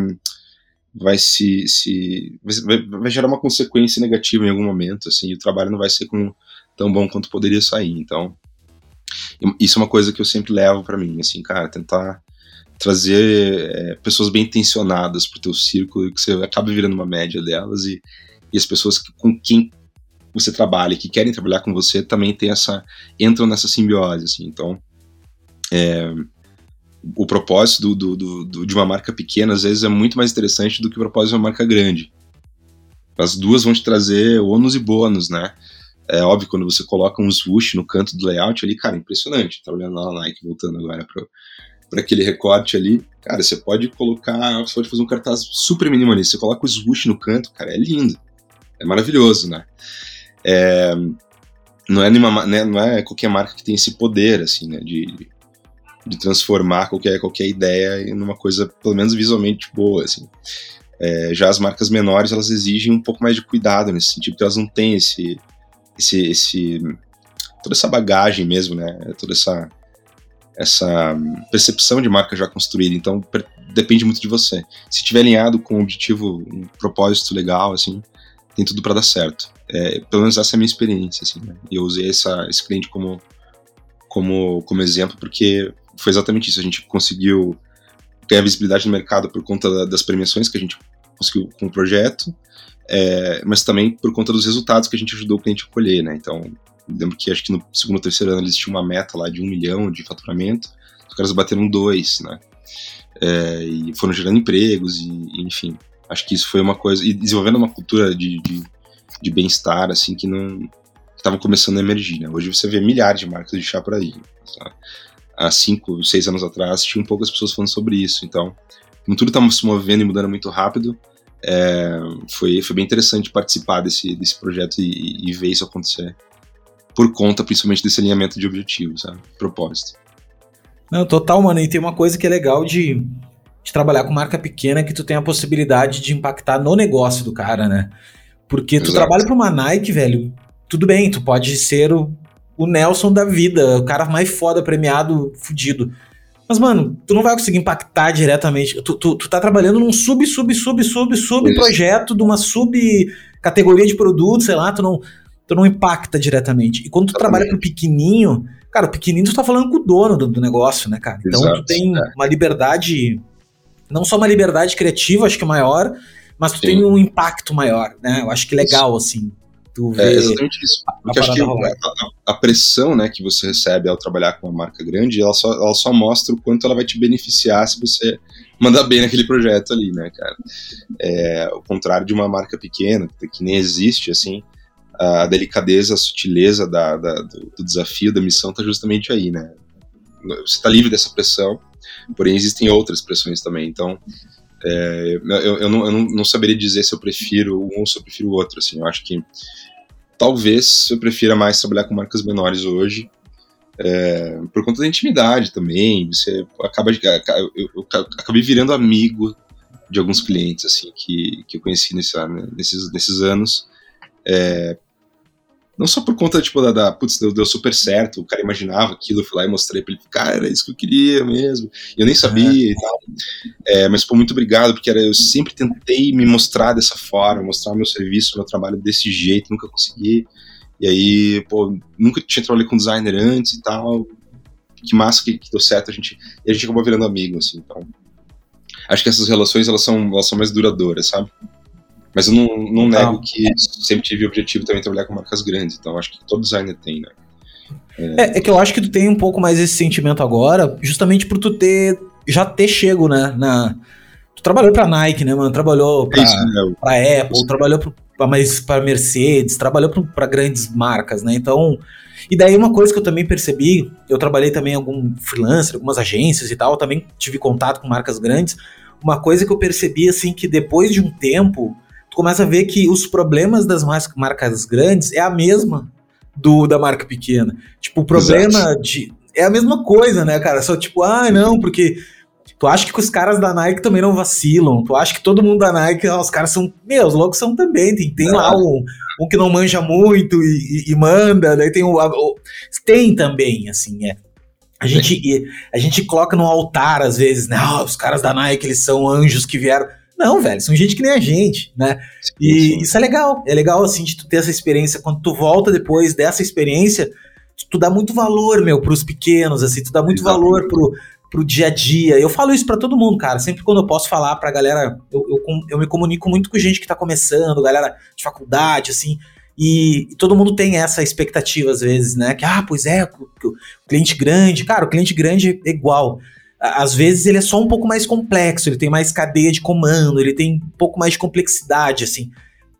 vai se, se vai, vai, gerar uma consequência negativa em algum momento, assim, e o trabalho não vai ser com, tão bom quanto poderia sair. Então, isso é uma coisa que eu sempre levo para mim, assim, cara, tentar trazer é, pessoas bem intencionadas pro teu círculo que você acaba virando uma média delas e, e as pessoas que, com quem você trabalha, que querem trabalhar com você, também tem essa entram nessa simbiose, assim. Então, é, o propósito do, do, do, de uma marca pequena às vezes é muito mais interessante do que o propósito de uma marca grande. As duas vão te trazer ônus e bônus, né? É óbvio, quando você coloca um swoosh no canto do layout ali, cara, impressionante. Tá olhando lá na Nike, voltando agora pro, para aquele recorte ali, cara, você pode colocar, você pode fazer um cartaz super minimalista, você coloca o swoosh no canto, cara, é lindo, é maravilhoso, né? É, não, é nenhuma, né, não é qualquer marca que tem esse poder, assim, né, de, de transformar qualquer, qualquer ideia em uma coisa, pelo menos visualmente boa, assim. É, já as marcas menores, elas exigem um pouco mais de cuidado nesse sentido, porque elas não têm esse, esse, esse toda essa bagagem mesmo, né, toda essa essa percepção de marca já construída. Então depende muito de você. Se tiver alinhado com um objetivo, um propósito legal, assim, tem tudo para dar certo. É, pelo menos essa é a minha experiência, assim. Né? Eu usei essa, esse cliente como, como, como exemplo porque foi exatamente isso. A gente conseguiu ganhar visibilidade no mercado por conta das premiações que a gente conseguiu com o projeto, é, mas também por conta dos resultados que a gente ajudou o cliente a colher, né? Então, lembro que acho que no segundo ou terceiro ano eles tinham uma meta lá de um milhão de faturamento, os caras bateram dois, né? É, e foram gerando empregos, e, enfim. Acho que isso foi uma coisa. E desenvolvendo uma cultura de, de, de bem-estar, assim, que não. estava começando a emergir, né? Hoje você vê milhares de marcas de chá por aí. Tá? Há cinco, seis anos atrás, tinham poucas pessoas falando sobre isso. Então, como tudo estava se movendo e mudando muito rápido, é, foi, foi bem interessante participar desse, desse projeto e, e ver isso acontecer por conta principalmente desse alinhamento de objetivos, sabe? Propósito. Não, total, mano. E tem uma coisa que é legal de, de trabalhar com marca pequena que tu tem a possibilidade de impactar no negócio do cara, né? Porque tu Exato. trabalha para uma Nike, velho, tudo bem, tu pode ser o, o Nelson da vida, o cara mais foda, premiado, fudido. Mas, mano, tu não vai conseguir impactar diretamente. Tu, tu, tu tá trabalhando num sub, sub, sub, sub, sub projeto de uma sub categoria de produto, sei lá, tu não tu não impacta diretamente. E quando tu trabalha com o pequenininho, cara, o pequenininho tu tá falando com o dono do, do negócio, né, cara? Então Exato, tu tem é. uma liberdade, não só uma liberdade criativa, acho que maior, mas tu Sim. tem um impacto maior, né? Eu acho que legal, assim. Tu é, exatamente isso. Porque acho que a, a, pressão né, que você recebe ao trabalhar com uma marca grande, ela só, ela só mostra o quanto ela vai te beneficiar se você mandar bem naquele projeto ali, né, cara? É, ao contrário de uma marca pequena, que nem existe, assim, a delicadeza, a sutileza da, da, do, do, desafio, da missão está justamente aí, né? Você está livre dessa pressão, porém existem outras pressões também. Então, é, eu, eu, não, eu não, saberia dizer se eu prefiro um ou se eu prefiro o outro. Assim, eu acho que talvez eu prefira mais trabalhar com marcas menores hoje, é, por conta da intimidade também. Você acaba eu, eu, acabei virando amigo de alguns clientes assim que, que eu conheci nesse, nesses, nesses anos. É, Não só por conta, tipo, da, da putz, deu, deu, super certo, o cara imaginava aquilo, eu fui lá e mostrei pra ele, cara, era isso que eu queria mesmo. E eu nem sabia é. e tal. É, mas, pô, muito obrigado, porque era, eu sempre tentei me mostrar dessa forma, mostrar meu serviço, meu trabalho desse jeito, nunca consegui. E aí, pô, nunca tinha trabalhado com designer antes e tal. Que massa que, que deu certo, a gente, e a gente acabou virando amigo, assim, então. Acho que essas relações, elas são, elas são mais duradouras, sabe? Mas eu não, não nego que sempre tive o objetivo também de trabalhar com marcas grandes, então acho que todo designer tem, né? É, é, que eu acho que tu tem um pouco mais esse sentimento agora, justamente por tu ter já ter chego, né, na tu trabalhou pra Nike, né, mano, trabalhou pra, Isso, né? pra Apple, Isso. trabalhou pra, mais pra Mercedes, trabalhou pra, pra grandes marcas, né, então, e daí uma coisa que eu também percebi, eu trabalhei também em algum freelancer, algumas agências e tal, também tive contato com marcas grandes, uma coisa que eu percebi, assim, que depois de um tempo, tu começa a ver que os problemas das marcas grandes é a mesma do da marca pequena. Tipo, o problema Exato. de. É a mesma coisa, né, cara? Só tipo, ah, não, porque tu acha que os caras da Nike também não vacilam. Tu acha que todo mundo da Nike, os caras são. Meu, os loucos são também. Tem, tem lá um, um que não manja muito e, e, e manda, daí tem o, o. Tem também, assim, é. A gente, a gente coloca no altar, às vezes, né? Oh, os caras da Nike, eles são anjos que vieram. Não, velho, são gente que nem a gente, né? E isso é legal. É legal, assim, de tu ter essa experiência. Quando tu volta depois dessa experiência, tu dá muito valor, meu, pros pequenos, assim, tu dá muito Exatamente. valor pro, pro dia a dia. Eu falo isso para todo mundo, cara. Sempre quando eu posso falar pra galera, eu, eu, eu, me comunico muito com gente que tá começando, galera de faculdade, assim. E, e, todo mundo tem essa expectativa, às vezes, né? Que, ah, pois é, o, o cliente grande. Cara, o cliente grande é igual às vezes ele é só um pouco mais complexo, ele tem mais cadeia de comando, ele tem um pouco mais de complexidade, assim.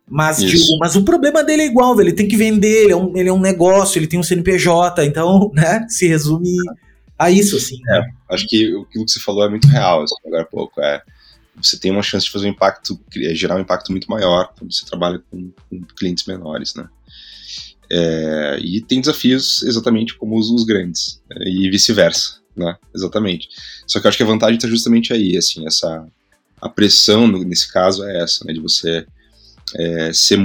Mas, de, mas o problema dele é igual, ele tem que vender, ele é, um, ele é um negócio, ele tem um CNPJ, então, (laughs) né, se resume a isso, assim. É, acho que aquilo que você falou é muito real, assim, agora há pouco, é você tem uma chance de fazer um impacto, gerar um impacto muito maior quando você trabalha com, com clientes menores, né? É, e tem desafios exatamente como os, os grandes, é, e vice-versa né? Exatamente. Só que eu acho que a vantagem está justamente aí, assim, essa a pressão no, nesse caso é essa, né? De você é, ser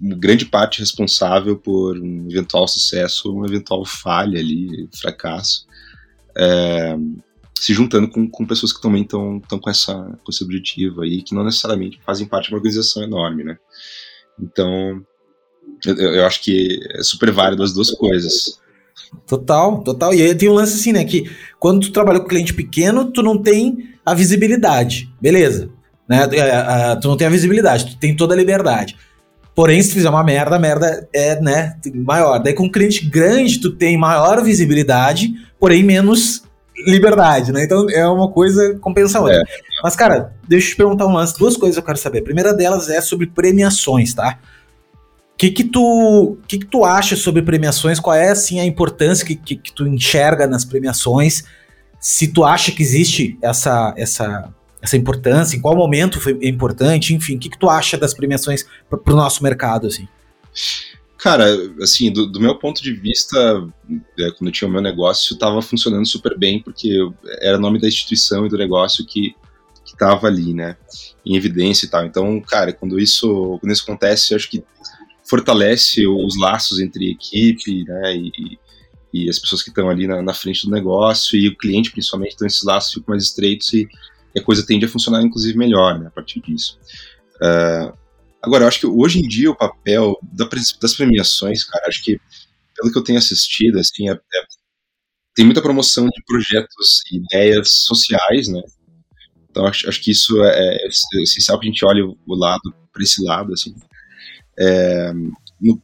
grande parte responsável por um eventual sucesso ou uma eventual falha ali, fracasso, é, se juntando com, com pessoas que também estão com, essa, com esse objetivo aí, que não necessariamente fazem parte de uma organização enorme, né? Então, eu, eu acho que é super válido as duas coisas. Total, total. E aí tem um lance assim, né? Que quando tu trabalha com cliente pequeno, tu não tem a visibilidade. Beleza. Né? É, tu não tem a visibilidade, tu tem toda a liberdade. Porém, se tu fizer uma merda, a merda é né, maior. Daí com um cliente grande, tu tem maior visibilidade, porém menos liberdade, né? Então é uma coisa compensa a outra. É. Mas, cara, deixa eu te perguntar um lance. Duas coisas eu quero saber. A primeira delas é sobre premiações, tá? Que que tu que que tu acha sobre premiações? Qual é assim a importância que, que, que, tu enxerga nas premiações? Se tu acha que existe essa essa essa importância, em qual momento foi importante, enfim, o que que tu acha das premiações para o nosso mercado assim? Cara, assim, do, do meu ponto de vista, é, quando eu tinha o meu negócio, estava funcionando super bem, porque era o nome da instituição e do negócio que estava ali, né, em evidência e tal. Então, cara, quando isso, quando isso acontece, eu acho que fortalece os laços entre equipe, né, e, e as pessoas que estão ali na, na, frente do negócio e o cliente, principalmente, então esses laços ficam mais estreitos e, a coisa tende a funcionar, inclusive, melhor, né, a partir disso. Uh, agora, eu acho que hoje em dia o papel da, das premiações, cara, acho que, pelo que eu tenho assistido, assim, é, é, tem muita promoção de projetos e ideias sociais, né, então acho, acho que isso é, é essencial que a gente olhe o lado, para esse lado, assim, é, no,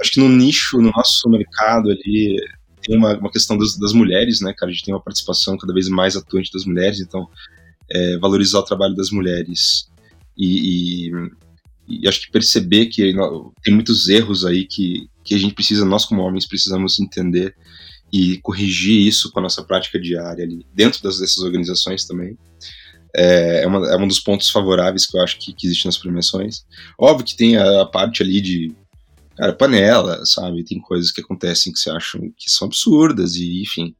acho que no nicho, no nosso mercado ali, tem uma, uma questão das, das, mulheres, né, cara? A gente tem uma participação cada vez mais atuante das mulheres, então é, valorizar o trabalho das mulheres e, e, e, acho que perceber que tem muitos erros aí que, que a gente precisa, nós como homens, precisamos entender e corrigir isso com a nossa prática diária ali, dentro das, dessas organizações também é, é, uma, é um dos pontos favoráveis que eu acho que, que existe nas premiações. Óbvio que tem a, a parte ali de cara, panela, sabe? Tem coisas que acontecem que você acha que são absurdas e enfim.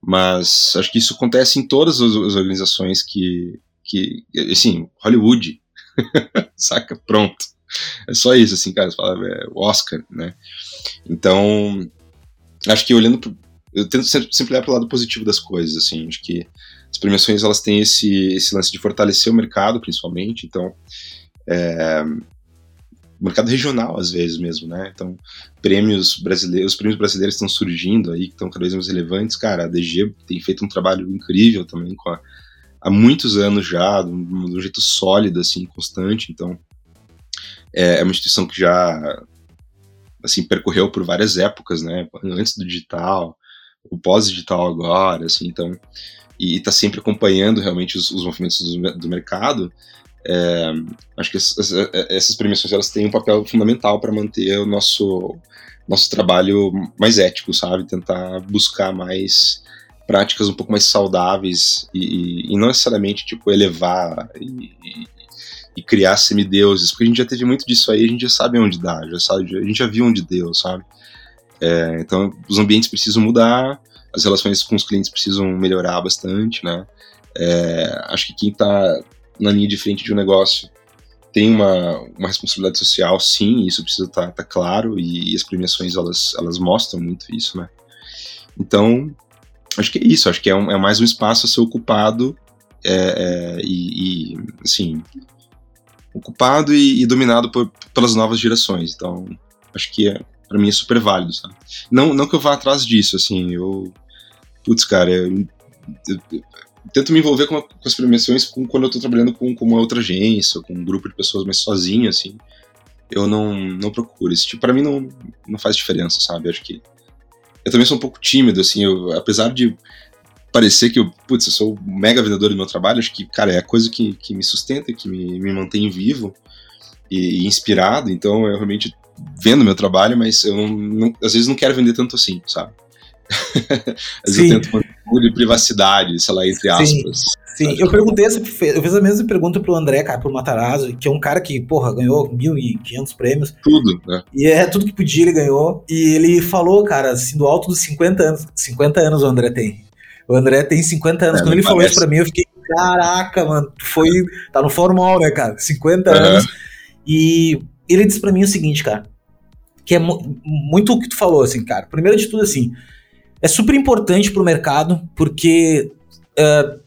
Mas acho que isso acontece em todas as, as organizações que, que, assim, Hollywood, (laughs) saca? Pronto. é só isso, assim, cara, você fala, é Oscar, né? Então, acho que olhando pro, eu tento sempre, sempre olhar para o lado positivo das coisas, assim, acho que as premiações elas têm esse, esse lance de fortalecer o mercado, principalmente, então é, mercado regional às vezes mesmo, né? Então, prêmios brasileiros, os prêmios brasileiros estão surgindo aí, que estão cada vez mais relevantes. Cara, a DG tem feito um trabalho incrível também com a, há muitos anos já, de um, de um, jeito sólido, assim, constante. Então, é, é uma instituição que já assim percorreu por várias épocas, né? Antes do digital, o pós-digital agora, assim, então e está sempre acompanhando realmente os, os movimentos do, do mercado. É, acho que essas, essas, premiações elas têm um papel fundamental para manter o nosso nosso trabalho mais ético, sabe? Tentar buscar mais práticas um pouco mais saudáveis e, e não necessariamente tipo elevar e, e, e, criar semideuses, porque a gente já teve muito disso aí, a gente já sabe onde dá, já sabe, a gente já viu onde deu, sabe? É, então os ambientes precisam mudar, as relações com os clientes precisam melhorar bastante, né? É, acho que quem está na linha de frente de um negócio tem uma, uma responsabilidade social, sim, isso precisa estar tá, tá claro, e, e, as premiações elas, elas mostram muito isso, né? Então, acho que é isso, acho que é, um, é mais um espaço a ser ocupado é, é, e, e, assim, ocupado e, e dominado por, pelas novas gerações. Então, acho que é, para mim é super válido, sabe? Não, não que eu vá atrás disso, assim, eu. Putz, cara, eu, eu, eu tento me envolver com, com as premiações com, quando eu tô trabalhando com, com uma outra agência, com um grupo de pessoas mais sozinho, assim. Eu não, não procuro. Isso, tipo, pra mim não, não faz diferença, sabe? Acho que. Eu também sou um pouco tímido, assim, eu, apesar de parecer que eu, putz, eu sou mega vendedor do meu trabalho, acho que, cara, é a coisa que, que me sustenta, que me, me mantém vivo e, e inspirado, então eu realmente vendo meu trabalho, mas eu não, não, às vezes não quero vender tanto assim, sabe? (laughs) às vezes eu tento manter de privacidade, sei lá, entre aspas. Sim, sim. eu perguntei essa, eu fiz a mesma pergunta pro André, cara, pro Matarazzo, que é um cara que, porra, ganhou 1.500 prêmios. Tudo, né? E é tudo que podia, ele ganhou. E ele falou, cara, assim, do alto dos 50 anos. 50 anos o André tem. O André tem 50 anos. É, Quando ele parece. falou isso pra mim, eu fiquei, caraca, mano, foi. Tá no formal, né, cara? 50 uhum. anos. E ele disse para mim o seguinte, cara, que é muito o que tu falou, assim, cara. Primeiro de tudo, assim, é super importante pro mercado, porque uh,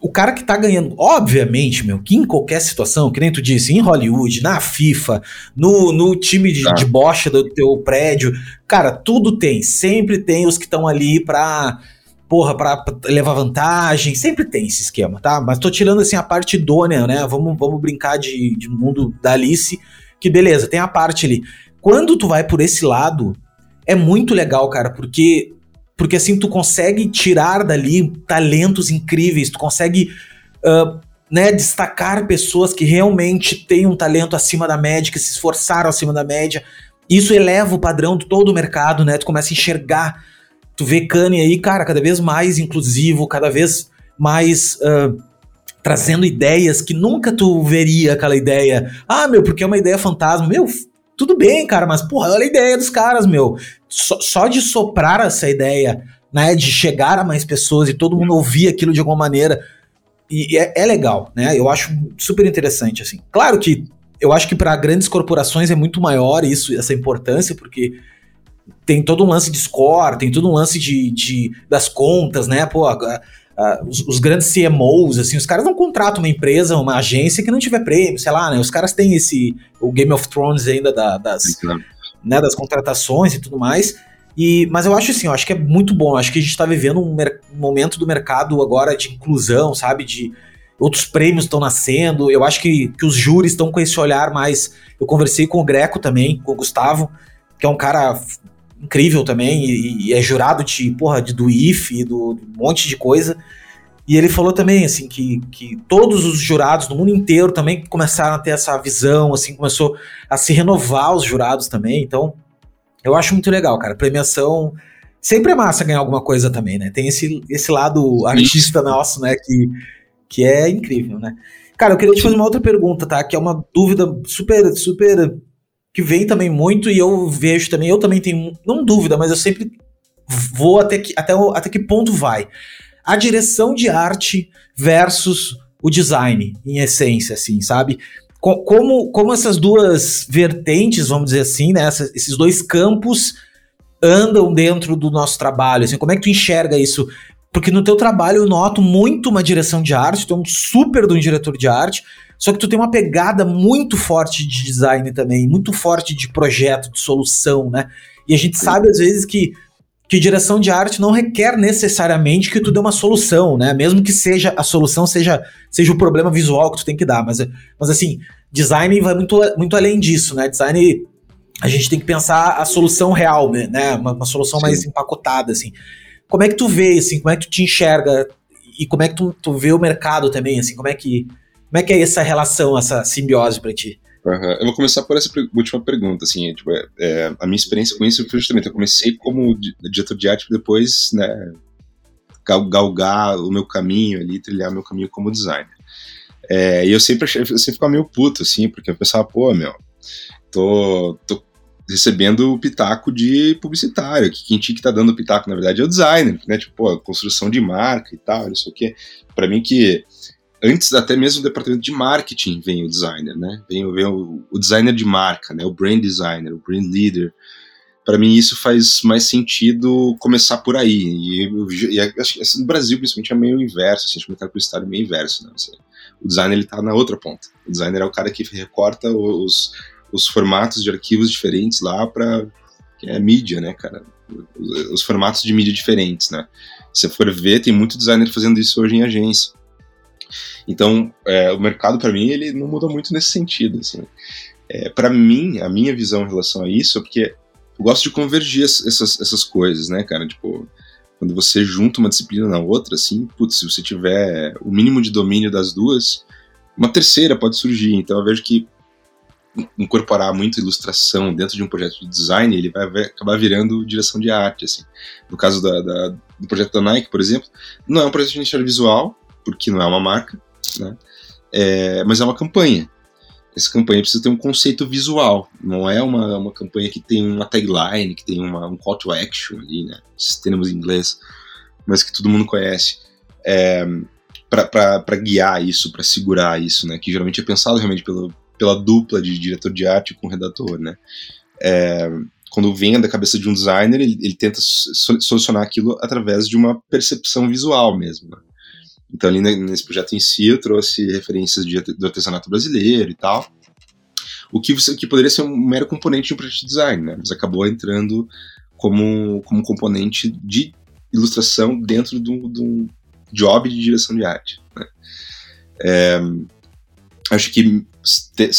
o cara que tá ganhando, obviamente, meu, que em qualquer situação, que nem tu disse, em Hollywood, na FIFA, no, no time de, tá. de bocha do teu prédio, cara, tudo tem, sempre tem os que estão ali pra porra, pra, levar vantagem, sempre tem esse esquema, tá? Mas tô tirando assim a parte idônea, né? Vamos, vamos brincar de, de mundo da Alice que beleza, tem a parte ali. Quando tu vai por esse lado, é muito legal, cara, porque porque assim tu consegue tirar dali talentos incríveis, tu consegue uh, né, destacar pessoas que realmente têm um talento acima da média, que se esforçaram acima da média. Isso eleva o padrão de todo o mercado, né? Tu começa a enxergar, tu vê Kanye aí, cara, cada vez mais inclusivo, cada vez mais uh, trazendo ideias que nunca tu veria aquela ideia. Ah, meu, porque é uma ideia fantasma. Meu, tudo bem, cara, mas porra, olha a ideia dos caras, meu. Só, só de soprar essa ideia, né, de chegar a mais pessoas e todo mundo ouvir aquilo de alguma maneira, e é, é legal, né? Eu acho super interessante, assim. Claro que eu acho que para grandes corporações é muito maior isso, essa importância, porque tem todo um lance de score, tem todo um lance de, de das contas, né? Pô, Uh, os, os, grandes CMOs, assim, os caras não contratam uma empresa, uma agência que não tiver prêmio, sei lá, né? Os caras têm esse, o Game of Thrones ainda da, das, né, das contratações e tudo mais. E, mas eu acho assim, eu acho que é muito bom. Eu acho que a gente está vivendo um, um, momento do mercado agora de inclusão, sabe? De outros prêmios estão nascendo. Eu acho que, que os júris estão com esse olhar mais. Eu conversei com o Greco também, com o Gustavo, que é um cara incrível também, e, e, é jurado de, porra, de, do IF, do, do monte de coisa. E ele falou também, assim, que, que todos os jurados no mundo inteiro também começaram a ter essa visão, assim, começou a se renovar os jurados também. Então, eu acho muito legal, cara. Premiação. Sempre é massa ganhar alguma coisa também, né? Tem esse, esse lado artista nosso, né? Que, que é incrível, né? Cara, eu queria te fazer uma outra pergunta, tá? Que é uma dúvida super, super que vem também muito e eu vejo também, eu também tenho, não dúvida, mas eu sempre vou até que, até, até que ponto vai. A direção de arte versus o design, em essência, assim, sabe? como, como essas duas vertentes, vamos dizer assim, né, esses dois campos andam dentro do nosso trabalho? Assim, como é que tu enxerga isso? Porque no teu trabalho eu noto muito uma direção de arte, tu é um super de um diretor de arte, só que tu tem uma pegada muito forte de design também, muito forte de projeto, de solução, né? E a gente sabe às vezes que que direção de arte não requer necessariamente que tu dê uma solução, né? Mesmo que seja a solução seja, seja o problema visual que tu tem que dar, mas, mas assim, design vai muito, muito além disso, né? Design a gente tem que pensar a solução real, né? Uma, uma solução Sim. mais empacotada, assim. Como é que tu vê, assim, como é que tu te enxerga e como é que tu, tu vê o mercado também, assim, como é que como é que é essa relação, essa simbiose para ti? Uhum. Eu vou começar por essa última pergunta, assim, tipo, é, é, a minha experiência com isso foi justamente, eu comecei como diretor de arte, depois, né, galgar o meu caminho ali, trilhar o meu caminho como designer. É, e eu sempre, achei, eu sempre ficava meio puto, assim, porque eu pensava, pô, meu, tô, tô recebendo o pitaco de publicitário, que quem tinha que tá dando o pitaco, na verdade, é o designer, né, tipo, pô, construção de marca e tal, isso aqui. Para mim que antes até mesmo do departamento de marketing vem o designer, né? Vem, vem o, o, designer de marca, né? O brand designer, o brand leader. Para mim isso faz mais sentido começar por aí. E, e que assim, no Brasil principalmente é meio inverso, assim, o mercado publicitário é meio inverso, né? O designer ele tá na outra ponta. O designer é o cara que recorta os, os formatos de arquivos diferentes lá para é mídia, né, cara? Os, os formatos de mídia diferentes, né? Se for ver, tem muito designer fazendo isso hoje em agência. Então, é, o mercado para mim ele não muda muito nesse sentido. Assim. É, para mim, a minha visão em relação a isso é porque eu gosto de convergir essas, essas coisas, né, cara? Tipo, quando você junta uma disciplina na outra, assim, putz, se você tiver o mínimo de domínio das duas, uma terceira pode surgir. Então, eu vejo que incorporar muito ilustração dentro de um projeto de design, ele vai, acabar virando direção de arte, assim. No caso da, da, do projeto da Nike, por exemplo, não é um projeto de identidade visual, porque não é uma marca, né? É, mas é uma campanha. Essa campanha precisa ter um conceito visual, não é uma, uma campanha que tem uma tagline, que tem uma, um call to action ali, né? Esses termos em inglês, mas que todo mundo conhece. É, para guiar isso, para segurar isso, né? Que geralmente é pensado realmente pelo, pela dupla de diretor de arte com redator, né? É, quando vem da cabeça de um designer, ele, ele tenta solucionar aquilo através de uma percepção visual mesmo. Né? Então, ali nesse projeto em si, eu trouxe referências de, do artesanato brasileiro e tal. O que, que poderia ser um mero componente de um projeto de design, né? Mas acabou entrando como, como componente de ilustração dentro de um, job de direção de arte. Né? É, acho que ter,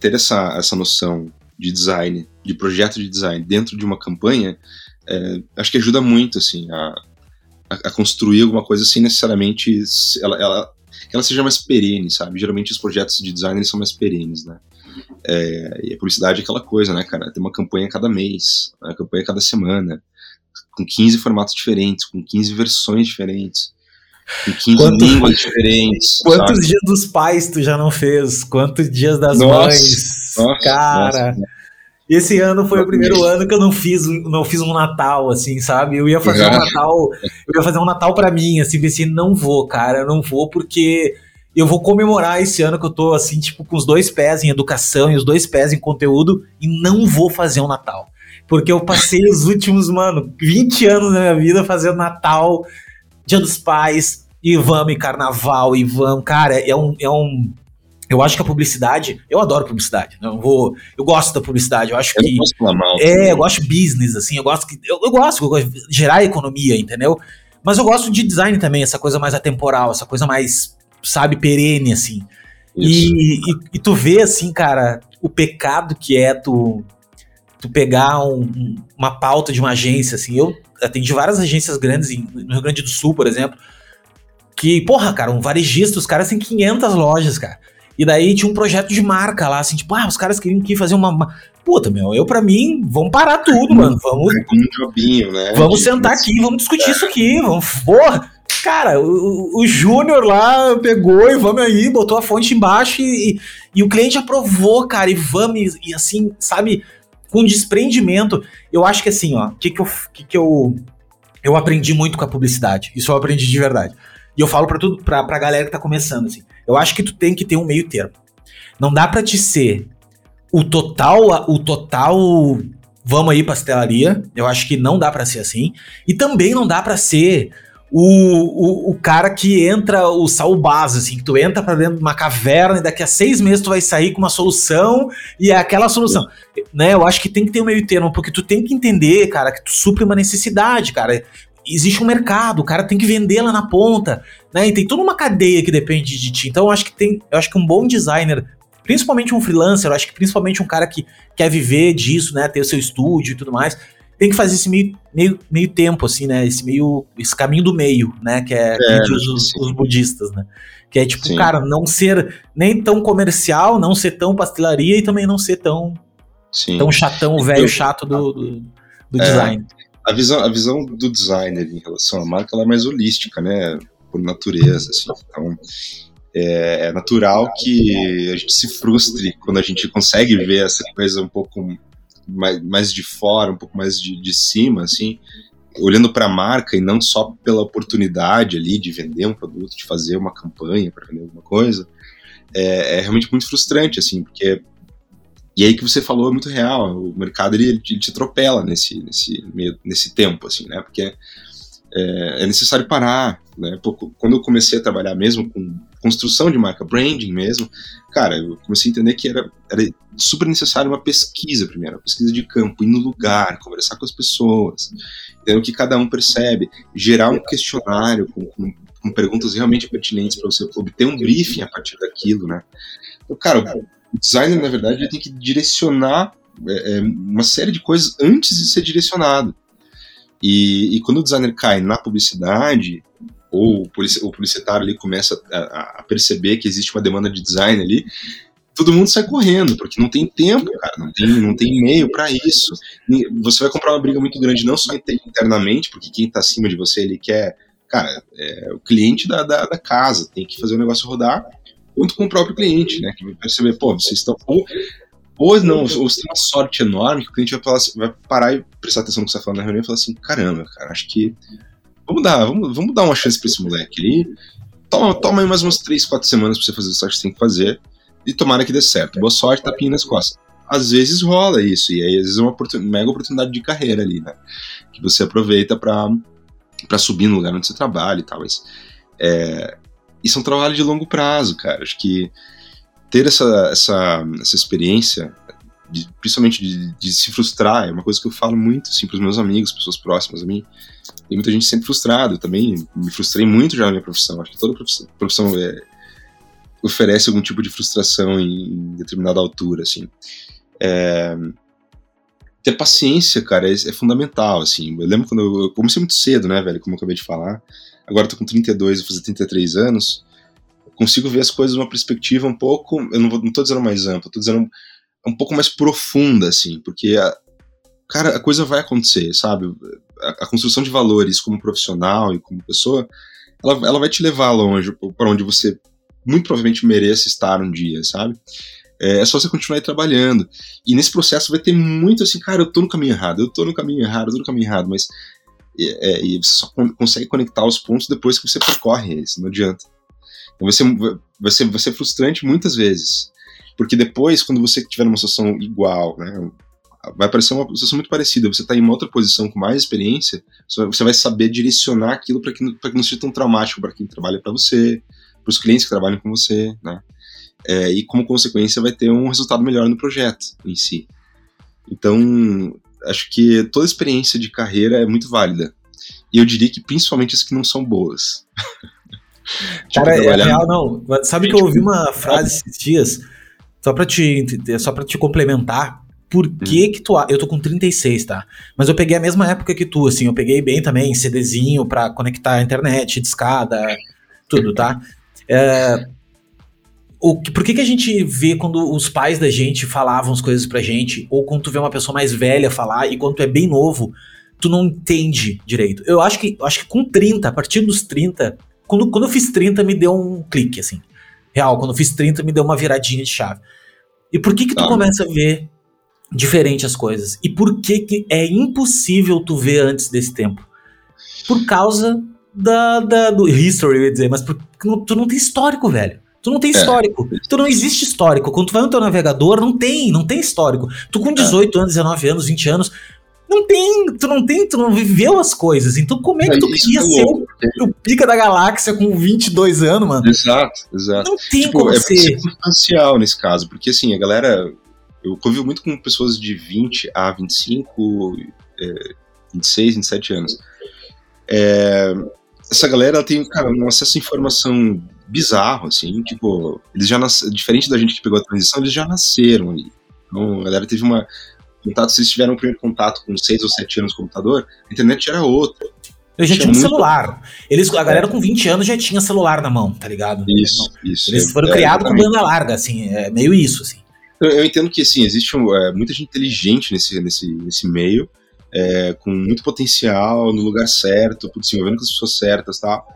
ter essa, essa noção de design, de projeto de design dentro de uma campanha, é, acho que ajuda muito assim a, a, a construir alguma coisa sem necessariamente ela, ela, que ela seja mais perene, sabe? Geralmente os projetos de design são mais perenes, né? É, e a publicidade é aquela coisa, né, cara? Tem uma campanha cada mês, uma campanha cada semana, com 15 formatos diferentes, com 15 versões diferentes, com 15 Quanto, línguas diferentes. Quantos sabe? dias dos pais tu já não fez? Quantos dias das nossa, mães? Nossa, cara. Nossa, esse ano foi o primeiro ano que eu não fiz, não fiz um Natal, assim, sabe? Eu ia fazer um Natal, eu ia fazer um Natal para mim, assim, pensei, não vou, cara, não vou porque eu vou comemorar esse ano que eu tô, assim, tipo, com os dois pés em educação e os dois pés em conteúdo e não vou fazer um Natal. Porque eu passei os (laughs) últimos, mano, 20 anos da minha vida fazendo Natal, Dia dos Pais, e vamos, e Carnaval, e vamos. Cara, é um, é um eu acho que a publicidade, eu adoro publicidade, não vou, eu gosto da publicidade, eu acho eu que mal, é, eu gosto de business assim, eu gosto que eu, eu, gosto, eu gosto de gerar economia, entendeu? Mas eu gosto de design também, essa coisa mais atemporal, essa coisa mais, sabe, perene assim. E, e, e, tu vê assim, cara, o pecado que é tu tu pegar um, uma pauta de uma agência assim. Eu atendi várias agências grandes em, no Rio Grande do Sul, por exemplo, que, porra, cara, um varejista, os caras têm 500 lojas, cara. E daí tinha um projeto de marca lá, assim, tipo, ah, os caras queriam que fazer uma. Puta, meu, eu pra mim, vamos parar tudo, mano. Vamos. Um jobinho, né? Vamos sentar aqui, vamos discutir isso aqui, vamos. Porra! Cara, o, o Júnior lá pegou e vamos aí, botou a fonte embaixo e, e, o cliente aprovou, cara, e vamos, e, e, assim, sabe, com desprendimento. Eu acho que assim, ó, o que que eu, que que eu, eu aprendi muito com a publicidade, isso eu aprendi de verdade. E eu falo pra, tudo, pra, pra galera que tá começando, assim. Eu acho que tu tem que ter um meio termo. Não dá para te ser o total, o total vamos aí pastelaria. Eu acho que não dá para ser assim. E também não dá para ser o, o, o, cara que entra, o Saul base, assim, que tu entra pra dentro de uma caverna e daqui a seis meses tu vai sair com uma solução e é aquela solução. Né? Eu acho que tem que ter um meio termo, porque tu tem que entender, cara, que tu supre uma necessidade, cara. Existe um mercado, o cara tem que vender lá na ponta, né? E tem toda uma cadeia que depende de ti. Então eu acho que tem, eu acho que um bom designer principalmente um freelancer, eu acho que principalmente um cara que quer viver disso, né, ter o seu estúdio e tudo mais, tem que fazer esse meio, meio, meio tempo, assim, né, esse meio, esse caminho do meio, né, que é, é que os, os, budistas, né, que é tipo, sim. cara, não ser nem tão comercial, não ser tão pastelaria e também não ser tão, sim. tão chatão, o velho chato do, do, do é, design. A visão, a visão do designer em relação à marca, ela é mais holística, né, por natureza, assim, então é, é, natural que a gente se frustre quando a gente consegue ver essa coisa um pouco mais, mais de fora, um pouco mais de, de cima, assim, olhando para a marca e não só pela oportunidade ali de vender um produto, de fazer uma campanha para vender alguma coisa, é, é, realmente muito frustrante, assim, porque e aí que você falou é muito real, o mercado ele, ele te atropela nesse, nesse, nesse tempo, assim, né? Porque é, é necessário parar, né? Quando eu comecei a trabalhar mesmo com construção de marca, branding mesmo, cara, eu comecei a entender que era, era super necessário uma pesquisa primeiro, uma pesquisa de campo, ir no lugar, conversar com as pessoas, entender o que cada um percebe, gerar um questionário com, com, com perguntas realmente pertinentes para você obter um briefing a partir daquilo, né? Então, cara, o designer, na verdade, ele tem que direcionar é, é, uma série de coisas antes de ser direcionado. E, e quando o designer cai na publicidade, ou o publicitário ali começa a, a, perceber que existe uma demanda de design ali, todo mundo sai correndo, porque não tem tempo, cara, não tem, não tem e-mail para isso. Você vai comprar uma briga muito grande, não só internamente, porque quem está acima de você, ele quer, cara, é o cliente da, da, da, casa, tem que fazer o negócio rodar, junto com o próprio cliente, né, que vai perceber, pô, vocês estão... Ou, ou não, ou você tem uma sorte enorme que o cliente vai, falar, vai parar e prestar atenção no que você está falando na reunião e falar assim, caramba, cara, acho que Vamos dar, vamos, vamos dar uma chance pra esse moleque ali. Toma, toma aí mais umas 3, 4 semanas pra você fazer o que você tem que fazer. E tomara que dê certo. Boa sorte, tapinha nas costas. Às vezes rola isso, e aí às vezes é uma oportun mega oportunidade de carreira ali, né? Que você aproveita pra subir no lugar onde você trabalha e tal. Mas, é, isso é um trabalho de longo prazo, cara. Acho que ter essa, essa, essa experiência, de, principalmente de, de, se frustrar, é uma coisa que eu falo muito assim, para os meus amigos, pessoas próximas a mim. Tem muita gente sempre frustrada. Eu também me frustrei muito já na minha profissão. Acho que toda profissão, é, oferece algum tipo de frustração em, em determinada altura, assim. É, ter paciência, cara, é, é, fundamental, assim. Eu lembro quando eu, comecei muito cedo, né, velho, como eu acabei de falar. Agora tô com 32, vou fazer 33 anos. Consigo ver as coisas numa perspectiva um pouco, eu não, vou, não tô dizendo mais ampla, tô dizendo um pouco mais profunda, assim, porque a, cara, a coisa vai acontecer, sabe? A, a, construção de valores como profissional e como pessoa, ela, ela vai te levar longe, para onde você muito provavelmente mereça estar um dia, sabe? É, é, só você continuar trabalhando. E nesse processo vai ter muito assim, cara, eu tô no caminho errado, eu tô no caminho errado, eu tô no caminho errado, mas é, é, e você só consegue conectar os pontos depois que você percorre eles, não adianta. Então vai ser, vai ser, vai ser frustrante muitas vezes. Porque depois, quando você estiver numa situação igual, né, vai parecer uma situação muito parecida. Você está em uma outra posição com mais experiência, você vai saber direcionar aquilo para que, que não seja tão traumático para quem trabalha para você, para os clientes que trabalham com você, né? É, e como consequência vai ter um resultado melhor no projeto em si. Então, acho que toda experiência de carreira é muito válida. E eu diria que principalmente as que não são boas. (laughs) tipo, Cara, é real, não. Sabe que eu ouvi uma frase esses dias só pra te, só pra te complementar, por hum. que que tu... Eu tô com 36, tá? Mas eu peguei a mesma época que tu, assim, eu peguei bem também CDzinho pra conectar a internet, discada, tudo, tá? É, o, por que que a gente vê quando os pais da gente falavam as coisas pra gente, ou quando tu vê uma pessoa mais velha falar, e quando tu é bem novo, tu não entende direito. Eu acho que, acho que com 30, a partir dos 30, quando, quando eu fiz 30 me deu um clique, assim. Real, quando eu fiz 30 me deu uma viradinha de chave. E por que que tu ah. começa a ver diferente as coisas? E por que que é impossível tu ver antes desse tempo? Por causa da, da do history, eu ia dizer, mas por, tu não tem histórico, velho. Tu não tem é. histórico. É. Tu não existe histórico. Quando tu vai no teu navegador, não tem, não tem histórico. Tu com 18 é. anos, 19 anos, 20 anos, não tem, tu não tem, tu não viveu as coisas. Então como é que tu queria é ser o, o, pica da galáxia com 22 anos, mano? Exato, exato. Não tem tipo, como é ser. circunstancial nesse caso, porque assim, a galera, eu convivo muito com pessoas de 20 a 25, é, 26, 27 anos. É, essa galera tem, cara, um acesso à informação bizarro, assim, tipo, eles já nasceram, diferente da gente que pegou a transição, eles já nasceram ali. Então, a galera teve uma contato, se eles tiveram o primeiro contato com 6 ou 7 anos no computador, a internet era outra. Eu já tinha, um celular. Eles, a galera com 20 anos já tinha celular na mão, tá ligado? Isso, isso. Eles foram é, criados com banda larga, assim, é meio isso, assim. Eu, eu entendo que, assim, existe um, é, muita gente inteligente nesse, nesse, nesse meio, é, com muito potencial, no lugar certo, se envolvendo com as pessoas certas tal.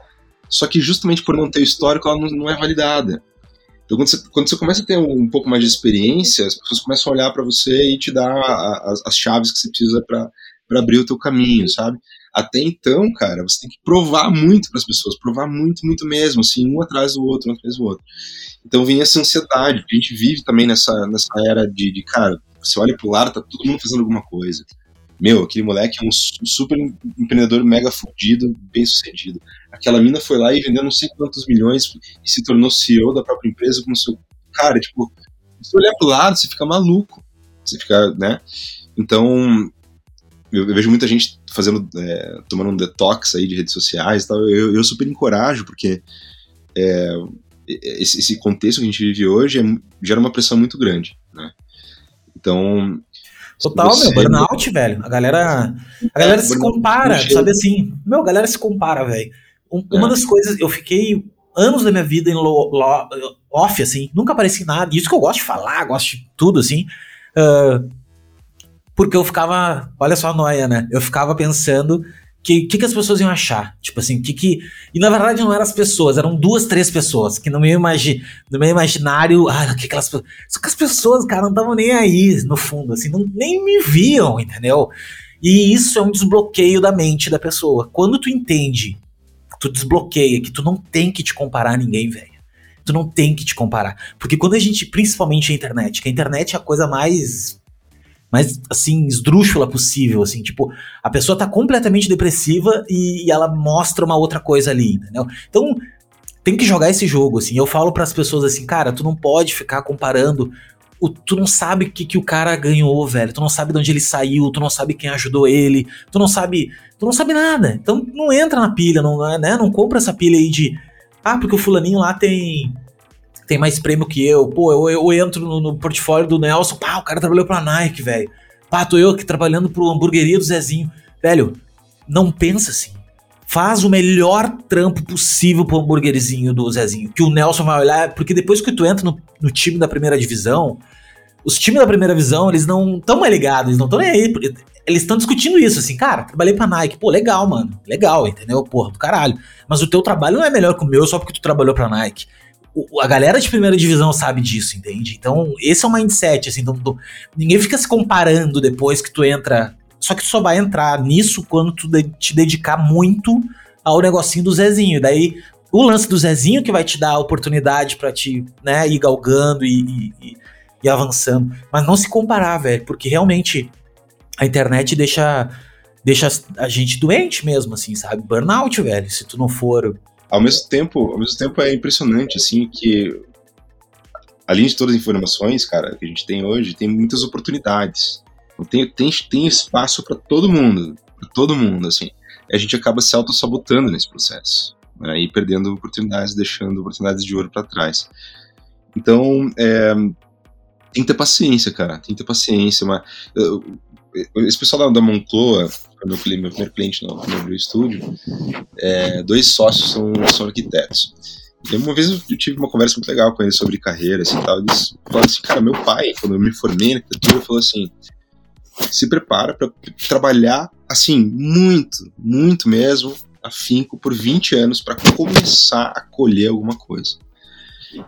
Só que justamente por não ter histórico, ela não, não é validada. Então, quando você, quando você começa a ter um, pouco mais de experiência, as pessoas começam a olhar para você e te dar a, as, as chaves que você precisa para abrir o teu caminho, sabe? Até então, cara, você tem que provar muito para as pessoas, provar muito, muito mesmo, assim, um atrás do outro, um atrás do outro. Então vem essa ansiedade, porque a gente vive também nessa, nessa era de, de cara, você olha pro lado, tá todo mundo fazendo alguma coisa meu, aquele moleque é um super empreendedor mega fudido, bem sucedido. Aquela mina foi lá e vendeu não sei quantos milhões e se tornou CEO da própria empresa com seu. Cara, tipo, se olhar pro lado, você fica maluco. Você fica, né? Então, eu, vejo muita gente fazendo, é, tomando um detox aí de redes sociais e tal. Eu, eu super encorajo, porque é, esse, esse, contexto que a gente vive hoje é, gera uma pressão muito grande, né? Então, Total, Você... meu, burnout, velho. A galera, a galera é, se compara, sabe assim? Meu, a galera se compara, velho. Um, é. Uma das coisas, eu fiquei anos da minha vida em lo, lo, off, assim, nunca apareci em nada. Isso que eu gosto de falar, gosto de tudo, assim. Uh, porque eu ficava, olha só a noia, né? Eu ficava pensando que que, que as pessoas iam achar? Tipo assim, que que. E na verdade não eram as pessoas, eram duas, três pessoas que no meu, imagi, no meu imaginário. Ah, que aquelas pessoas. Só que as pessoas, cara, não estavam nem aí, no fundo, assim, não, nem me viam, entendeu? E isso é um desbloqueio da mente da pessoa. Quando tu entende, tu desbloqueia que tu não tem que te comparar a ninguém, velho. Tu não tem que te comparar. Porque quando a gente, principalmente a internet, que a internet é a coisa mais mais, assim, esdrúxula possível, assim, tipo, a pessoa tá completamente depressiva e, e ela mostra uma outra coisa ali, entendeu? Então, tem que jogar esse jogo, assim, eu falo para as pessoas assim, cara, tu não pode ficar comparando o, tu não sabe o que, que o cara ganhou, velho. Tu não sabe de onde ele saiu, tu não sabe quem ajudou ele, tu não sabe. Tu não sabe nada. Então não entra na pilha, não, né? Não compra essa pilha aí de. Ah, porque o fulaninho lá tem tem mais prêmio que eu. Pô, eu, eu entro no, no, portfólio do Nelson, pá, o cara trabalhou pra Nike, velho. Pá, tô eu aqui trabalhando pro hamburgueria do Zezinho. Velho, não pensa assim. Faz o melhor trampo possível pro hamburguerizinho do Zezinho. Que o Nelson vai olhar, porque depois que tu entra no, no time da primeira divisão, os times da primeira divisão, eles não estão mais ligados, eles não estão nem aí. Eles estão discutindo isso, assim, cara, trabalhei pra Nike. Pô, legal, mano. Legal, entendeu? Porra, do caralho. Mas o teu trabalho não é melhor que o meu só porque tu trabalhou pra Nike a galera de primeira divisão sabe disso, entende? Então, esse é o mindset, assim, então, ninguém fica se comparando depois que tu entra. Só que tu só vai entrar nisso quando tu de, te dedicar muito ao negocinho do Zezinho. Daí, o lance do Zezinho que vai te dar a oportunidade para te, né, ir galgando e, e, e avançando. Mas não se comparar, velho, porque realmente a internet deixa deixa a gente doente mesmo, assim, sabe? Burnout, velho. Se tu não for ao mesmo tempo, ao mesmo tempo é impressionante assim que além de todas as informações, cara, que a gente tem hoje, tem muitas oportunidades. Tem, tem, tem espaço para todo mundo, para todo mundo, assim. A gente acaba se auto-sabotando nesse processo, né, e perdendo oportunidades, deixando oportunidades de ouro para trás. Então, é, tem que ter paciência, cara, tem que ter paciência. Mas, esse pessoal da, da Moncloa, quando eu meu primeiro cliente no, no meu estúdio, é, dois sócios são, são arquitetos. E uma vez eu tive uma conversa muito legal com eles sobre carreira assim, tal. Eles falaram assim, cara, meu pai, quando eu me formei na arquitetura, falou assim: se prepara para trabalhar assim, muito, muito mesmo, afinco por 20 anos para começar a colher alguma coisa.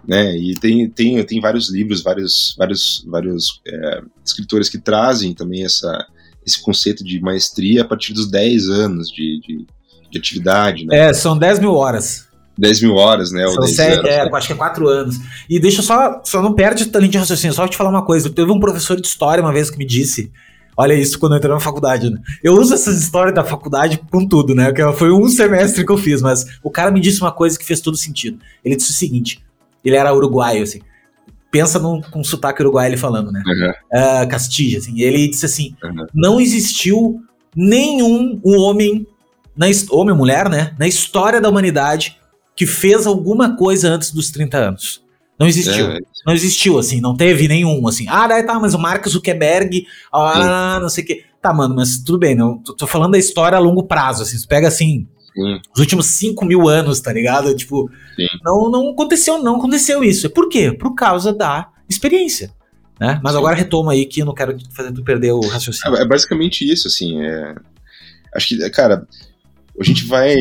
Né? E tem, tem, tem vários livros, vários, vários, vários é, escritores que trazem também essa, esse conceito de maestria a partir dos 10 anos de, de, de atividade. Né? É, são 10 mil horas. 10 mil horas, né? São sete, é, acho que é quatro anos. E deixa só, só não perde talento de raciocínio, só te falar uma coisa. Teve um professor de história uma vez que me disse. Olha isso quando eu entrei na faculdade, né? Eu uso essas histórias da faculdade com tudo, né? Que foi um semestre que eu fiz, mas o cara me disse uma coisa que fez todo sentido. Ele disse o seguinte: ele era uruguaio, assim. Pensa num, com sotaque uruguaio ele falando, né? Uhum. Uh, assim. Ele disse assim: uhum. não existiu nenhum homem, na, homem ou mulher, né? Na história da humanidade que fez alguma coisa antes dos 30 anos. Não existiu. É. Não existiu, assim, não teve nenhum, assim. Ah, daí tá, mas o Mark Zuckerberg, ah, não sei o quê. Tá, mano, mas tudo bem, não, tô, tô falando da história a longo prazo, assim. Você pega, assim, Sim. os últimos 5 mil anos, tá ligado? Tipo, não, não aconteceu, não aconteceu isso. Por quê? Por causa da experiência. Né? Mas Sim. agora retoma aí que eu não quero fazer tu perder o raciocínio. É, é basicamente isso, assim. É... Acho que, cara, a gente vai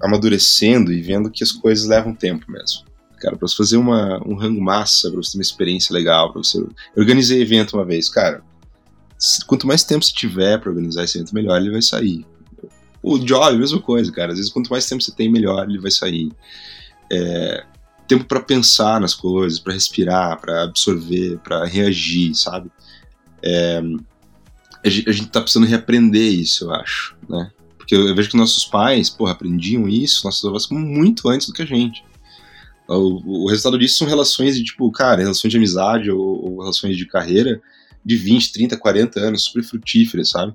amadurecendo e vendo que as coisas levam tempo mesmo. Cara, pra você fazer uma, um rango massa, pra você ter uma experiência legal, pra você. Eu organizei evento uma vez, cara. Quanto mais tempo você tiver pra organizar esse evento, melhor ele vai sair. O job, mesma coisa, cara. Às vezes, quanto mais tempo você tem, melhor ele vai sair. É, tempo para pensar nas coisas, para respirar, para absorver, para reagir, sabe? É, a gente tá precisando reaprender isso, eu acho, né? Porque eu vejo que nossos pais, porra, aprendiam isso, nossos avós, muito antes do que a gente. O, o, resultado disso são relações de, tipo, cara, relações de amizade ou, ou, relações de carreira de 20, 30, 40 anos, super frutíferas, sabe?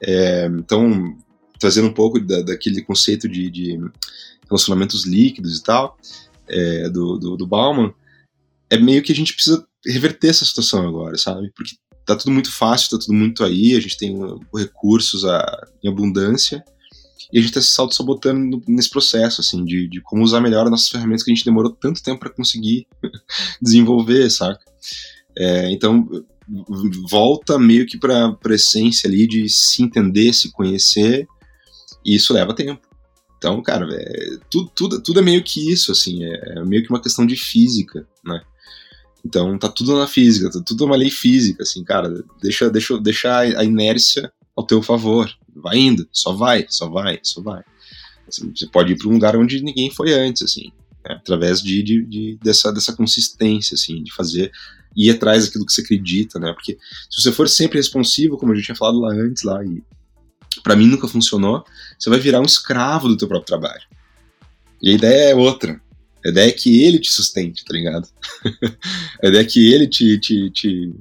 É, então, trazendo um pouco da, daquele conceito de, de, relacionamentos líquidos e tal, é, do, do, do Bauman, é meio que a gente precisa reverter essa situação agora, sabe? Porque tá tudo muito fácil, tá tudo muito aí, a gente tem recursos a, em abundância, e a gente tá se auto-sabotando nesse processo, assim, de, de como usar melhor as nossas ferramentas que a gente demorou tanto tempo para conseguir (laughs) desenvolver, saca? É, então, volta meio que pra, pra essência ali de se entender, se conhecer, e isso leva tempo. Então, cara, é, tudo, tudo, tudo é meio que isso, assim, é, é meio que uma questão de física, né? Então tá tudo na física, tá tudo uma lei física, assim, cara, deixa, deixa, deixa a inércia ao teu favor. Vai indo, só vai, só vai, só vai. Assim, você pode ir para um lugar onde ninguém foi antes, assim, né? através de, de, de, dessa, dessa consistência, assim, de fazer ir atrás daquilo que você acredita, né? Porque se você for sempre responsivo, como a gente tinha falado lá antes, lá, e para mim nunca funcionou, você vai virar um escravo do teu próprio trabalho. E a ideia é outra. A ideia é que ele te sustente, tá ligado? (laughs) a ideia é que ele te, te, te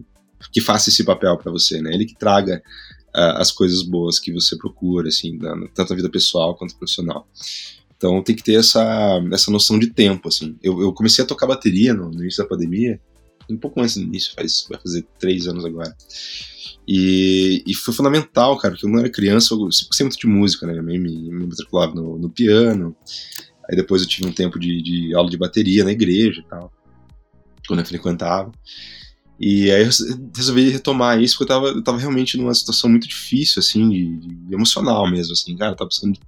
que faça esse papel para você, né? Ele que traga uh, as coisas boas que você procura, assim, na, tanto na vida pessoal quanto profissional. Então tem que ter essa, essa noção de tempo, assim. Eu, eu comecei a tocar bateria no, no, início da pandemia, um pouco antes do início, faz, vai fazer três anos agora. E, e foi fundamental, cara, porque eu não era criança, eu sempre gostei muito de música, né? Eu me, me matriculava no, no piano, Aí depois eu tive um tempo de, de aula de bateria na igreja e tal, quando eu frequentava. E aí eu resolvi retomar isso porque eu tava, eu tava realmente numa situação muito difícil, assim, de, de emocional mesmo, assim, cara, eu tava precisando de,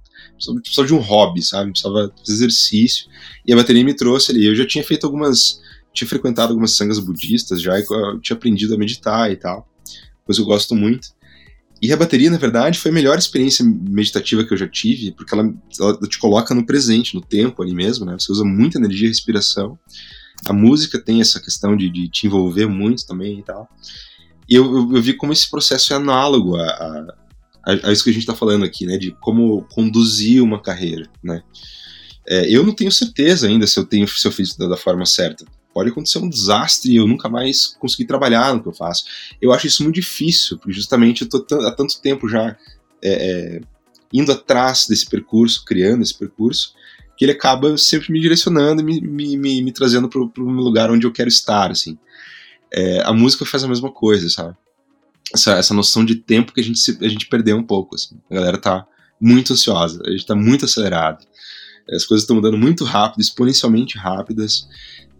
precisava, de um hobby, sabe? Precisava fazer exercício. E a bateria me trouxe ali. Eu já tinha feito algumas. Tinha frequentado algumas sangas budistas já, e tinha aprendido a meditar e tal. Coisa que eu gosto muito. E a bateria, na verdade, foi a melhor experiência meditativa que eu já tive, porque ela, ela te coloca no presente, no tempo ali mesmo, né? Você usa muita energia e respiração. A música tem essa questão de, de te envolver muito também e tal. E eu, eu, eu vi como esse processo é análogo a, a, a, isso que a gente está falando aqui, né? De como conduzir uma carreira, né? É, eu não tenho certeza ainda se eu tenho se eu fiz da, da forma certa pode acontecer um desastre e eu nunca mais conseguir trabalhar no que eu faço. Eu acho isso muito difícil, porque justamente eu tô há tanto tempo já é, é, indo atrás desse percurso, criando esse percurso, que ele acaba sempre me direcionando e me, me, me, me trazendo para um lugar onde eu quero estar, assim. É, a música faz a mesma coisa, sabe? Essa, essa noção de tempo que a gente, se, a gente perdeu um pouco, assim. A galera tá muito ansiosa, a gente tá muito acelerado. As coisas estão mudando muito rápido, exponencialmente rápidas,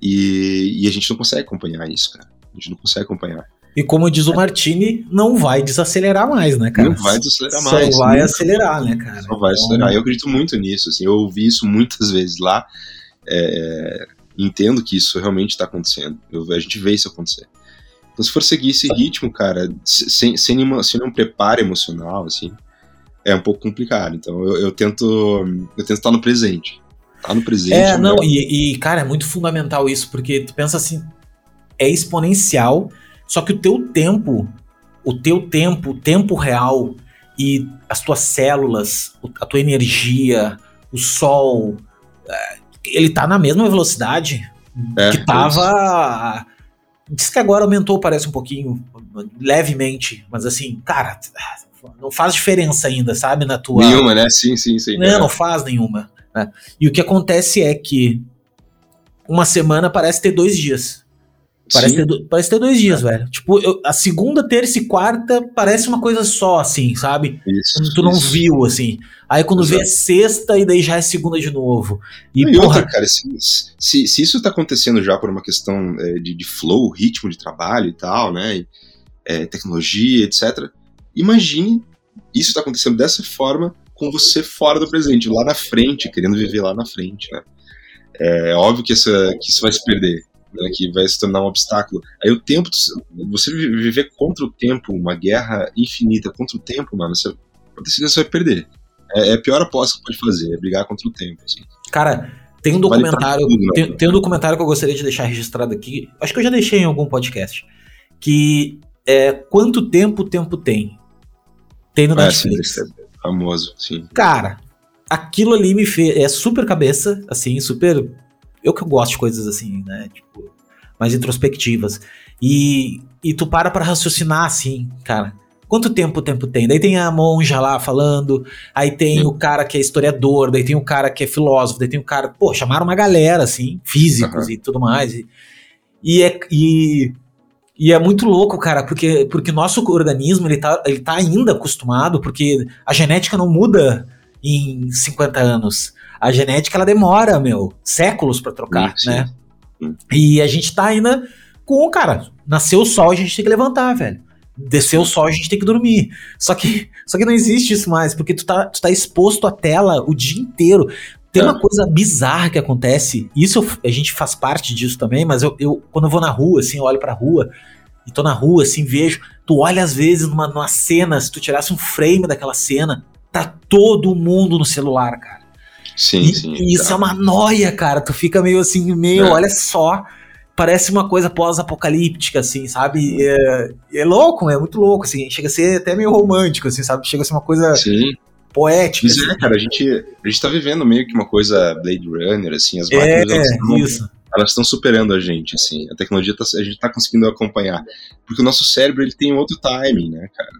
e, e a gente não consegue acompanhar isso, cara. A gente não consegue acompanhar. E como diz o Martini, não vai desacelerar mais, né, cara? Não vai desacelerar mais. Só vai acelerar, né, cara? Só vai então... acelerar. Eu acredito muito nisso, assim. Eu ouvi isso muitas vezes lá. É, entendo que isso realmente está acontecendo. Eu, a gente vê isso acontecer. Então, se for seguir esse ritmo, cara, sem, sem, nenhuma, sem nenhum preparo emocional, assim, é um pouco complicado. Então, eu, eu tento eu tento estar no presente. Tá no presente. É, não, e, e, cara, é muito fundamental isso, porque tu pensa assim, é exponencial, só que o teu tempo, o teu tempo, o tempo real e as tuas células, a tua energia, o sol, é, ele tá na mesma velocidade é, que tava. Diz que agora aumentou, parece um pouquinho, levemente, mas assim, cara, não faz diferença ainda, sabe? Na tua. Nenhuma, né? Sim, sim, sim. Não, é. não faz nenhuma. Né? E o que acontece é que uma semana parece ter dois dias. Parece ter, parece ter dois dias, velho. Tipo, eu, a segunda, terça e quarta parece uma coisa só, assim, sabe? Isso, tu não isso. viu, assim. Aí quando Exato. vê é sexta e daí já é segunda de novo. E, e porra, outra, cara, se, se, se, isso tá acontecendo já por uma questão é, de, de flow, ritmo de trabalho e tal, né? E, é, tecnologia, etc. Imagine isso tá acontecendo dessa forma com você fora do presente, lá na frente, querendo viver lá na frente, né? É óbvio que, essa, que isso vai se perder né, que vai se tornar um obstáculo. Aí o tempo, você viver contra o tempo, uma guerra infinita contra o tempo, mano, você, você vai perder. É, é, a pior aposta que pode fazer, é brigar contra o tempo. Assim. Cara, tem um documentário, tudo, né? tem, tem, um documentário que eu gostaria de deixar registrado aqui. Acho que eu já deixei em algum podcast. Que é quanto tempo o tempo tem. Tem no é, Netflix. Sim, é famoso, sim. Cara, aquilo ali me fez. É super cabeça, assim, super eu que gosto de coisas assim, né? Tipo, mais introspectivas. E, e tu para pra raciocinar assim, cara. Quanto tempo o tempo tem? Daí tem a monja lá falando, aí tem o cara que é historiador, daí tem o cara que é filósofo, daí tem o cara. Pô, chamaram uma galera, assim, físicos uhum. e tudo mais. E, e, é, e, e é muito louco, cara, porque, porque nosso organismo ele tá, ele tá ainda acostumado, porque a genética não muda em 50 anos a genética ela demora, meu, séculos para trocar, sim, né? Sim. E a gente tá ainda com, cara, nasceu o sol, a gente tem que levantar, velho. Desceu o sol, a gente tem que dormir. Só que, só que não existe isso mais, porque tu tá, tu tá exposto à tela o dia inteiro. Tem é. uma coisa bizarra que acontece, isso eu, a gente faz parte disso também, mas eu, eu, quando eu vou na rua, assim, eu olho pra rua, e tô na rua, assim, vejo, tu olha às vezes numa, numa cena, se tu tirasse um frame daquela cena, tá todo mundo no celular, cara. Sim, e, sim. E isso tá. é uma noia, cara. Tu fica meio assim, meio, é. olha só. Parece uma coisa pós-apocalíptica, assim, sabe? É, é, louco, é muito louco, assim. Chega a ser até meio romântico, assim, sabe? Chega a ser uma coisa sim. Poética. Isso assim. é, cara, a gente, a gente tá vivendo meio que uma coisa Blade Runner, assim, as máquinas é, estão, isso. elas estão superando a gente, assim. A tecnologia, tá, a gente tá conseguindo acompanhar. Porque o nosso cérebro, ele tem outro timing, né, cara?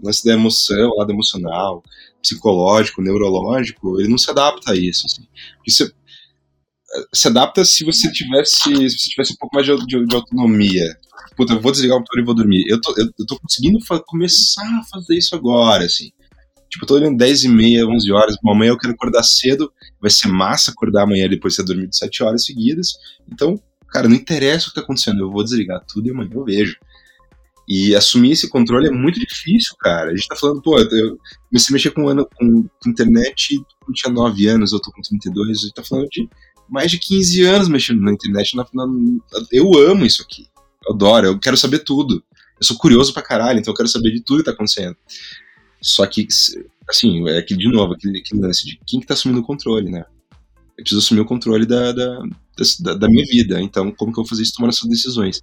O lance da emoção, lado emocional, psicológico, neurológico, ele não se adapta a isso. Assim. Isso se adapta se você tivesse, se você tivesse um pouco mais de, de, de autonomia. Puta, eu vou desligar o motor e vou dormir. Eu tô, eu, eu tô conseguindo começar a fazer isso agora, assim. Tipo, tô olhando 10 e meia, 11 horas, amanhã eu quero acordar cedo, vai ser massa acordar amanhã depois de ter dormido 7 horas seguidas. Então, cara, não interessa o que tá acontecendo, eu vou desligar tudo e amanhã eu vejo. E assumir esse controle é muito difícil, cara. A gente tá falando, pô, eu comecei a mexer com, ano, com, com internet quando tinha 9 anos, eu tô com 32, a gente tá falando de mais de 15 anos mexendo na internet. Na, na, eu amo isso aqui. Eu adoro, eu quero saber tudo. Eu sou curioso pra caralho, então eu quero saber de tudo que tá acontecendo. Só que, assim, é que, de novo, aquele, aquele lance de quem que tá assumindo o controle, né? Eu preciso assumir o controle da, da, da, da minha vida. Então, como que eu vou fazer isso tomando essas decisões?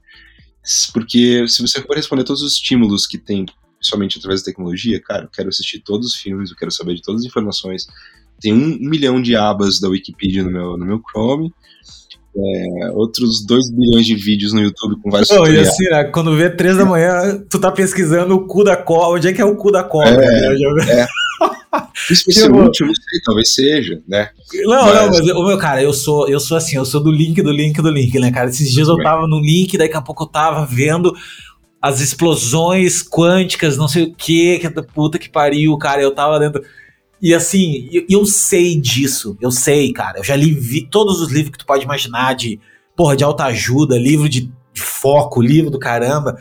Porque se você for responder todos os estímulos que tem, principalmente através da tecnologia, cara, eu quero assistir todos os filmes, eu quero saber de todas as informações. Tem um, milhão de abas da Wikipedia no meu, no meu Chrome. É, outros 2 bilhões de vídeos no YouTube com vários tutoriais. E assim, né, quando vê 3 da manhã, tu tá pesquisando o cu da cobra. Onde é que é o cu da cobra? É, né? é. (laughs) Isso vai ser tipo, útil, não sei, talvez seja, né? Não, mas... não, mas o meu cara, eu sou, eu sou assim, eu sou do link, do link, do link, né, cara? Esses dias eu tava no link, daqui a pouco eu tava vendo as explosões quânticas, não sei o que, que da puta que pariu, cara. Eu tava dentro. E assim, eu, eu sei disso, eu sei, cara. Eu já li vi, todos os livros que tu pode imaginar de, porra, de alta ajuda, livro de, de foco, livro do caramba.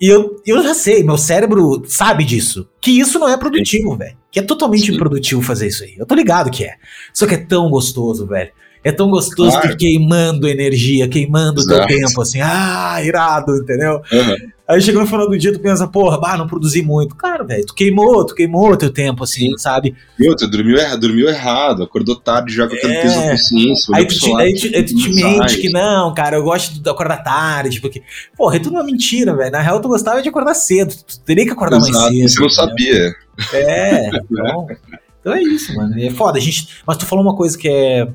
E eu, eu já sei, meu cérebro sabe disso. Que isso não é produtivo, velho. Que é totalmente Sim. improdutivo fazer isso aí. Eu tô ligado que é. Só que é tão gostoso, velho. É tão gostoso claro. que queimando energia, queimando o teu tempo, assim, ah, irado, entendeu? Uhum. Aí chega no final do dia, tu pensa, porra, bah, não produzi muito. Cara, velho, tu queimou, tu queimou teu tempo, assim, sabe? E outra, dormiu, erra, dormiu errado, acordou tarde já com aquele é... peso na consciência. Aí tu, te, aí, tu, aí tu te mente que não, cara, eu gosto de acordar tarde, porque, porra, é tudo uma mentira, velho. Na real, tu gostava de acordar cedo, tu teria que acordar Exato, mais cedo. Você não sabia. É, então, então é isso, mano. É foda, a gente. Mas tu falou uma coisa que é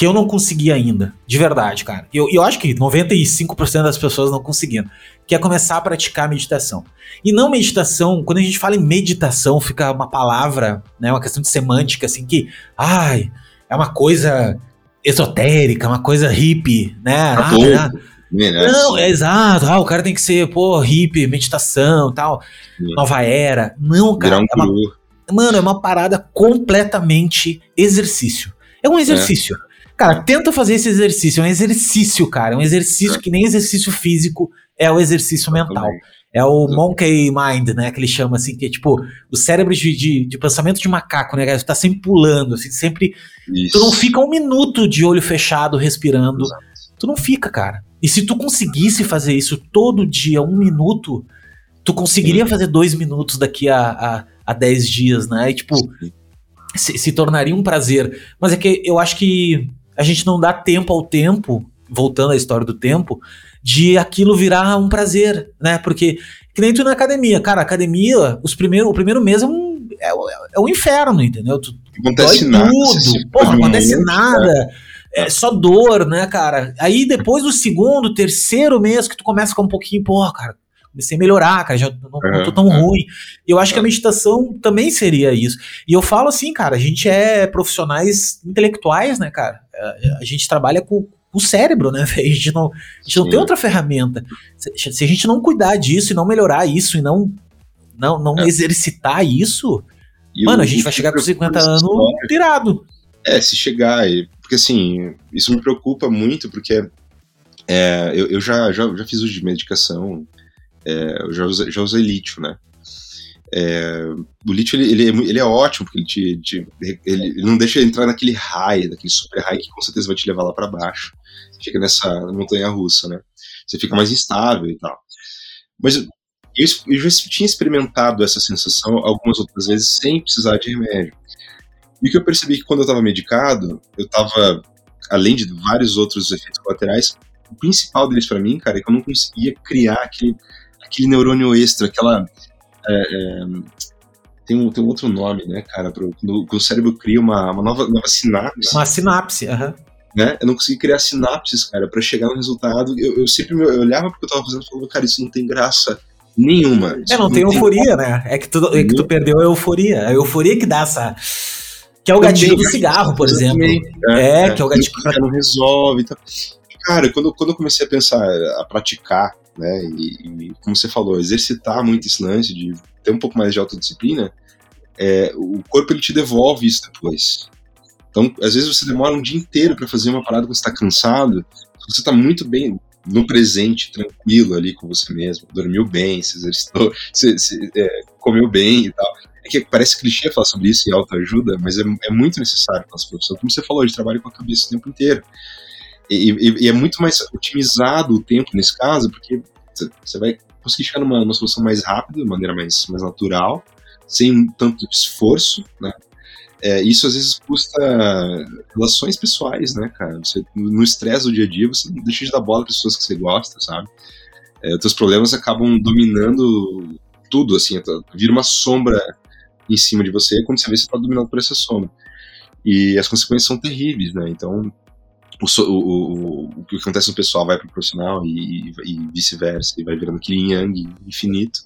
que eu não consegui ainda, de verdade, cara. Eu, eu acho que 95% das pessoas não conseguiram, que é começar a praticar meditação. E não meditação, quando a gente fala em meditação, fica uma palavra, né, uma questão de semântica, assim, que, ai, é uma coisa esotérica, uma coisa hippie, né? Ah, né? Não, é exato. Ah, o cara tem que ser, pô, hippie, meditação tal, Sim. nova era. Não, cara. Um é uma, mano, é uma parada completamente exercício. É um exercício. É. Cara, tenta fazer esse exercício. É um exercício, cara. É um exercício é. que nem exercício físico é o exercício mental. É o monkey mind, né? Que ele chama assim, que é tipo o cérebro de, de, de pensamento de macaco, né? Você tá sempre pulando, assim, sempre. Isso. Tu não fica um minuto de olho fechado, respirando. Exato. Tu não fica, cara. E se tu conseguisse fazer isso todo dia, um minuto, tu conseguiria Sim. fazer dois minutos daqui a, a, a dez dias, né? E tipo, se, se tornaria um prazer. Mas é que eu acho que a gente não dá tempo ao tempo, voltando à história do tempo, de aquilo virar um prazer, né? Porque, que nem tu na academia, cara, academia, os primeiro, o primeiro mês é um, é, é um inferno, entendeu? Tu, acontece nada. Tudo, porra, não acontece nada. É só dor, né, cara? Aí depois do segundo, terceiro mês que tu começa ficar um pouquinho, porra, cara, comecei a melhorar, cara, já não, não tô tão ruim. Eu acho que a meditação também seria isso. E eu falo assim, cara, a gente é profissionais intelectuais, né, cara? A, a gente trabalha com o cérebro, né, (laughs) velho? A gente não, a gente não tem outra ferramenta. Se, se, a gente não cuidar disso e não melhorar isso e não, não, não é. exercitar isso, e mano, a gente vai chegar com 50 anos tirado. É, se chegar, porque assim, isso me preocupa muito, porque é, eu, eu já, já, já fiz uso de medicação, é, eu já usei, já usei lítio, né? É, o lítio ele, ele, é, ele é ótimo porque ele, te, te ele, ele, não deixa entrar naquele raio, naquele super raio que com certeza vai te levar lá para baixo. Fica nessa montanha russa, né? Você fica mais instável e tal. Mas eu, eu já tinha experimentado essa sensação algumas outras vezes sem precisar de remédio. E o que eu percebi que quando eu estava medicado, eu estava, além de vários outros efeitos colaterais, o principal deles para mim, cara, é que eu não conseguia criar aquele aquele neurônio extra, aquela. É, é, tem, um, tem um outro nome, né, cara? Pro, quando, o cérebro cria uma, uma nova, nova sinapse. Uma sinapse, aham. Uhum. Né? Eu não consegui criar sinapses, cara, para chegar no resultado. Eu, eu sempre eu olhava porque eu tava fazendo e falava, cara, isso não tem graça nenhuma. É, não, não tem euforia, né? É que, tu, é que tu perdeu a euforia. A euforia que dá essa. Que é o gatilho do cigarro, por exemplo. É, é, é, que é o gatilho. Que não resolve. Então. Cara, quando, quando eu comecei a pensar, a praticar né? E, e, como você falou, exercitar muito esse lance de ter um pouco mais de autodisciplina, é, o corpo ele te devolve isso depois. Então, às vezes você demora um dia inteiro para fazer uma parada quando você está cansado, você está muito bem no presente, tranquilo ali com você mesmo, dormiu bem, se exercitou, (laughs) se, se é, comeu bem e tal. É que parece clichê falar sobre isso e autoajuda, mas é, é muito necessário para as pessoas. Como você falou, a gente trabalha com a cabeça o tempo inteiro. E, e, e, é muito mais otimizado o tempo nesse caso, porque você vai conseguir chegar numa, numa solução mais rápida, de maneira mais, mais natural, sem tanto esforço, né? É, isso às vezes custa relações pessoais, né, cara? Você, no estresse do dia a dia, você deixa de dar bola para pessoas que você gosta, sabe? É, teus problemas acabam dominando tudo, assim, vira uma sombra em cima de você quando você vê você está dominado por essa sombra. E as consequências são terríveis, né? Então, o, o, o, que acontece no pessoal vai para o profissional e, e vice-versa, e vai virando aquele yang infinito,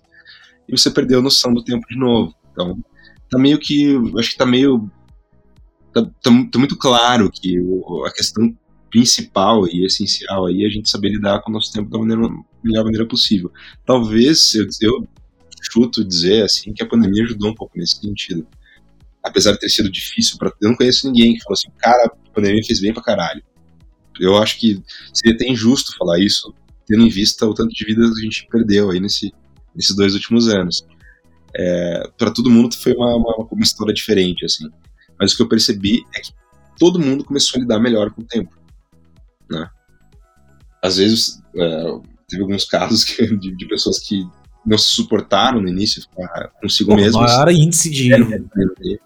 e você perdeu a noção do tempo de novo. Então, tá meio que, acho que tá meio, tá, tá, tá muito claro que o, a questão principal e essencial aí é a gente saber lidar com o nosso tempo da maneira, melhor maneira possível. Talvez, eu, eu chuto dizer assim, que a pandemia ajudou um pouco nesse sentido. Apesar de ter sido difícil, para eu não conheço ninguém que falou assim, cara, a pandemia fez bem pra caralho eu acho que seria até injusto falar isso, tendo em vista o tanto de vidas que a gente perdeu aí nesse, nesses dois últimos anos. É, para todo mundo foi uma, uma, uma, história diferente, assim. Mas o que eu percebi é que todo mundo começou a lidar melhor com o tempo, né? Às vezes, é, teve alguns (laughs) casos que, de, de, pessoas que não se suportaram no início consigo Pô, mesmo. maior índice de,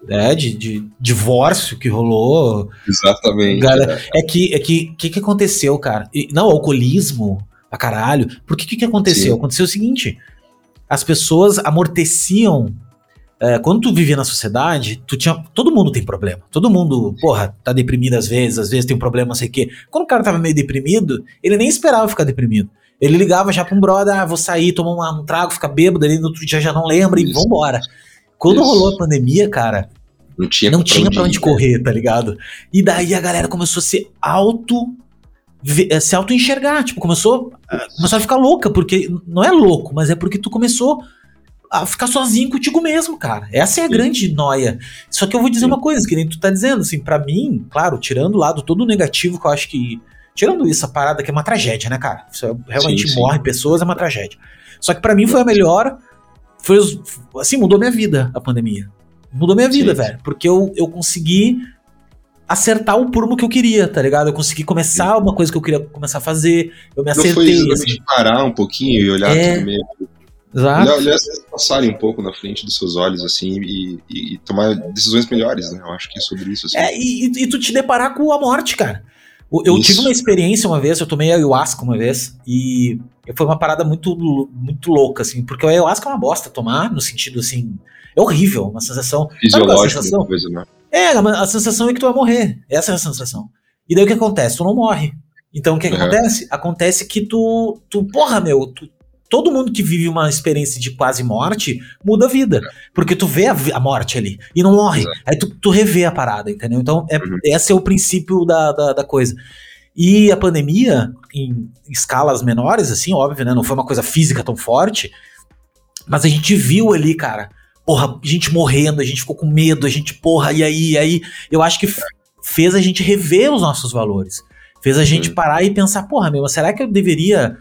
é, de, de, divórcio que rolou. Exatamente. Galera, é. é que é que que, que aconteceu, cara? E, não, alcoolismo, pra caralho. Por que que aconteceu? Sim. Aconteceu o seguinte: as pessoas amorteciam é, quando tu vivia na sociedade, tu tinha. Todo mundo tem problema. Todo mundo, porra, tá deprimido às vezes, às vezes tem um problema, não sei o quê. Quando o cara tava meio deprimido, ele nem esperava ficar deprimido. Ele ligava já pra um brother, ah, vou sair, tomar um, um trago, ficar bêbado, ele no outro dia já não lembra Isso. e vambora. Quando Isso. rolou a pandemia, cara, não tinha, não pra, tinha onde pra onde correr, tá ligado? E daí a galera começou a se auto eh, se auto enxergar, tipo, começou, começou a ficar louca, porque não é louco, mas é porque tu começou a ficar sozinho contigo mesmo, cara. Essa é a Sim. grande noia. Só que eu vou dizer Sim. uma coisa, que nem tu tá dizendo, assim, para mim, claro, tirando o lado todo o negativo que eu acho que. Tirando isso, a parada que é uma tragédia, né, cara? Isso é, realmente sim, morre pessoas, é uma tragédia. Só que para mim foi a melhor. Foi, assim, mudou minha vida a pandemia. Mudou minha vida, velho. Porque eu, eu consegui acertar o prumo que eu queria, tá ligado? Eu consegui começar uma coisa que eu queria começar a fazer, eu me acertei. Não foi exatamente assim. parar um pouquinho e olhar é... tudo meio Exato. Olhar, coisas passarem um pouco na frente dos seus olhos, assim, e, e, e, tomar decisões melhores, né? Eu acho que é sobre isso, assim. É, e, e tu te deparar com a morte, cara. Eu isso. tive uma experiência uma vez, eu tomei ayahuasca uma vez, e foi uma parada muito, muito louca, assim, porque o ayahuasca é uma bosta tomar, no sentido, assim, é horrível, uma sensação... Fisiológica, sensação? Coisa, né? É, a sensação é que tu vai morrer, essa é a sensação. E daí o que acontece? Tu não morre. Então o que, que uhum. acontece? Acontece que tu, tu porra, meu, tu, todo mundo que vive uma experiência de quase morte muda a vida. Porque tu vê a, a morte ali e não morre. Exato. Aí tu, tu revê a parada, entendeu? Então, é, uhum. esse é o princípio da, da, da, coisa. E a pandemia, em escalas menores, assim, óbvio, né? Não foi uma coisa física tão forte. Mas a gente viu ali, cara, porra, gente morrendo, a gente ficou com medo, a gente, porra, e aí, e aí. Eu acho que fez a gente rever os nossos valores. Fez a gente parar e pensar, porra, meu, será que eu deveria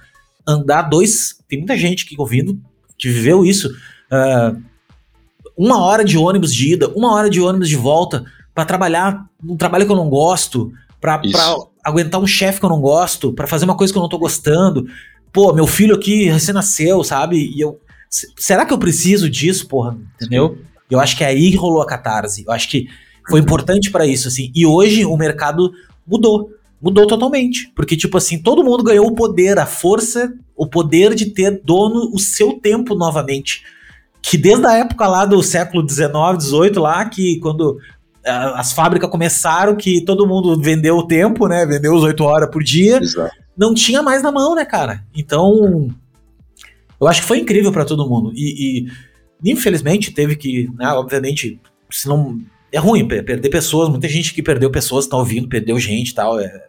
andar dois. Tem muita gente que ouvindo que viveu isso. Uh, uma hora de ônibus de ida, uma hora de ônibus de volta para trabalhar um trabalho que eu não gosto, para aguentar um chefe que eu não gosto, para fazer uma coisa que eu não tô gostando. Pô, meu filho aqui recém-nasceu, sabe? E eu. Será que eu preciso disso, porra? Entendeu? Eu acho que aí rolou a catarse. Eu acho que foi importante para isso, assim. E hoje o mercado mudou mudou totalmente. Porque, tipo assim, todo mundo ganhou o poder, a força, o poder de ter dono o seu tempo novamente. Que desde a época lá do século XIX, XVIII, lá, que quando as fábricas começaram, que todo mundo vendeu o tempo, né? Vendeu os oito horas por dia. Exato. Não tinha mais na mão, né, cara? Então, eu acho que foi incrível para todo mundo. E, e, infelizmente, teve que, né, obviamente, se não é ruim perder pessoas, muita gente que perdeu pessoas tá ouvindo, perdeu gente e tal, é,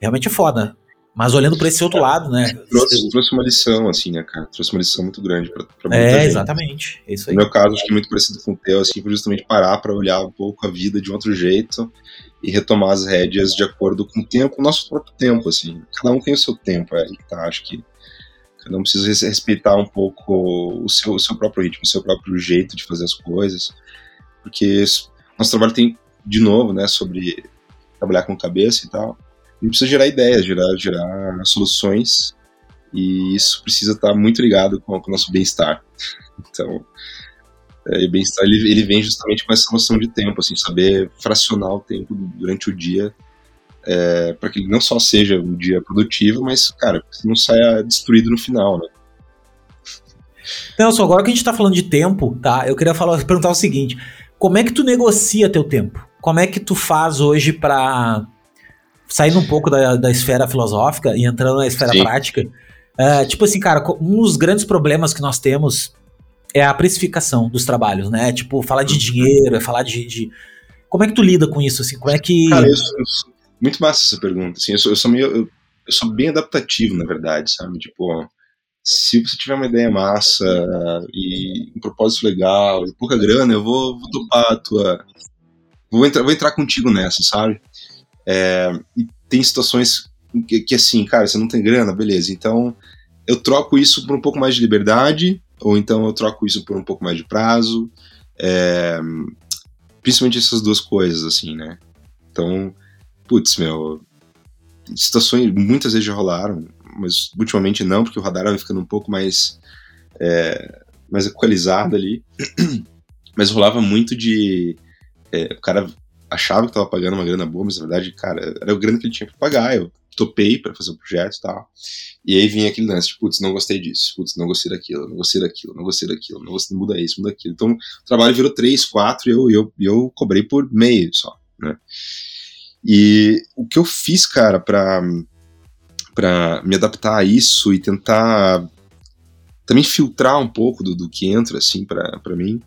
realmente é foda. Mas olhando para esse outro lado, né? Trouxe, trouxe, uma lição, assim, né, cara? Trouxe uma lição muito grande pra, pra muita é, gente. É, exatamente. É isso aí. No meu caso, acho que é muito parecido com o teu, assim, foi justamente parar para olhar um pouco a vida de um outro jeito e retomar as rédeas de acordo com o tempo, o nosso próprio tempo, assim. Cada um tem o seu tempo, é aí que tá. Acho que cada um precisa respeitar um pouco o seu, o seu próprio ritmo, o seu próprio jeito de fazer as coisas, porque nosso trabalho tem, de novo, né, sobre trabalhar com cabeça e tal. A gente precisa gerar ideias, gerar, gerar soluções, e isso precisa estar muito ligado com, com o nosso bem-estar. (laughs) Então, é, bem-estar ele, ele vem justamente com essa noção de tempo, assim, saber fracionar o tempo durante o dia é, para que ele não só seja um dia produtivo, mas, cara, não saia destruído no final, né? Nelson, agora que a gente tá falando de tempo, tá? Eu queria falar, perguntar o seguinte: como é que tu negocia teu tempo? Como é que tu faz hoje para saindo um pouco da, da esfera filosófica e entrando na esfera Sim. prática? É, tipo assim, cara, um dos grandes problemas que nós temos é a precificação dos trabalhos, né? Tipo, falar de dinheiro, é falar de, de, Como é que tu lida com isso, assim? Como é que... Cara, eu sou, eu sou muito massa essa pergunta, assim, eu sou, eu sou meio... Eu, eu sou bem adaptativo, na verdade, sabe? Tipo, se você tiver uma ideia massa e um propósito legal e pouca grana, eu vou, vou topar a tua. Vou entrar, vou entrar contigo nessa, sabe? É, e tem situações que, que, assim, cara, você não tem grana, beleza. Então eu troco isso por um pouco mais de liberdade, ou então eu troco isso por um pouco mais de prazo. É, principalmente essas duas coisas, assim, né? Então, putz, meu, situações muitas vezes já rolaram mas ultimamente não, porque o radar vai ficando um pouco mais, é, mais equalizado ali. (clears throat) Mas rolava muito de. É, o cara achava que tava pagando uma grana boa, mas na verdade, cara, era o grana que ele tinha pra pagar. Eu topei para fazer o projeto e tal. E aí vinha aquele lance, tipo, putz, não gostei disso, putz, não gostei daquilo, não gostei daquilo, não gostei daquilo, não gostei, muda isso, muda aquilo. Então, o trabalho virou três, quatro e eu, eu, eu cobrei por meio só, né? E o que eu fiz, cara, pra, pra me adaptar a isso e tentar também filtrar um pouco do, do que entra, assim, para mim,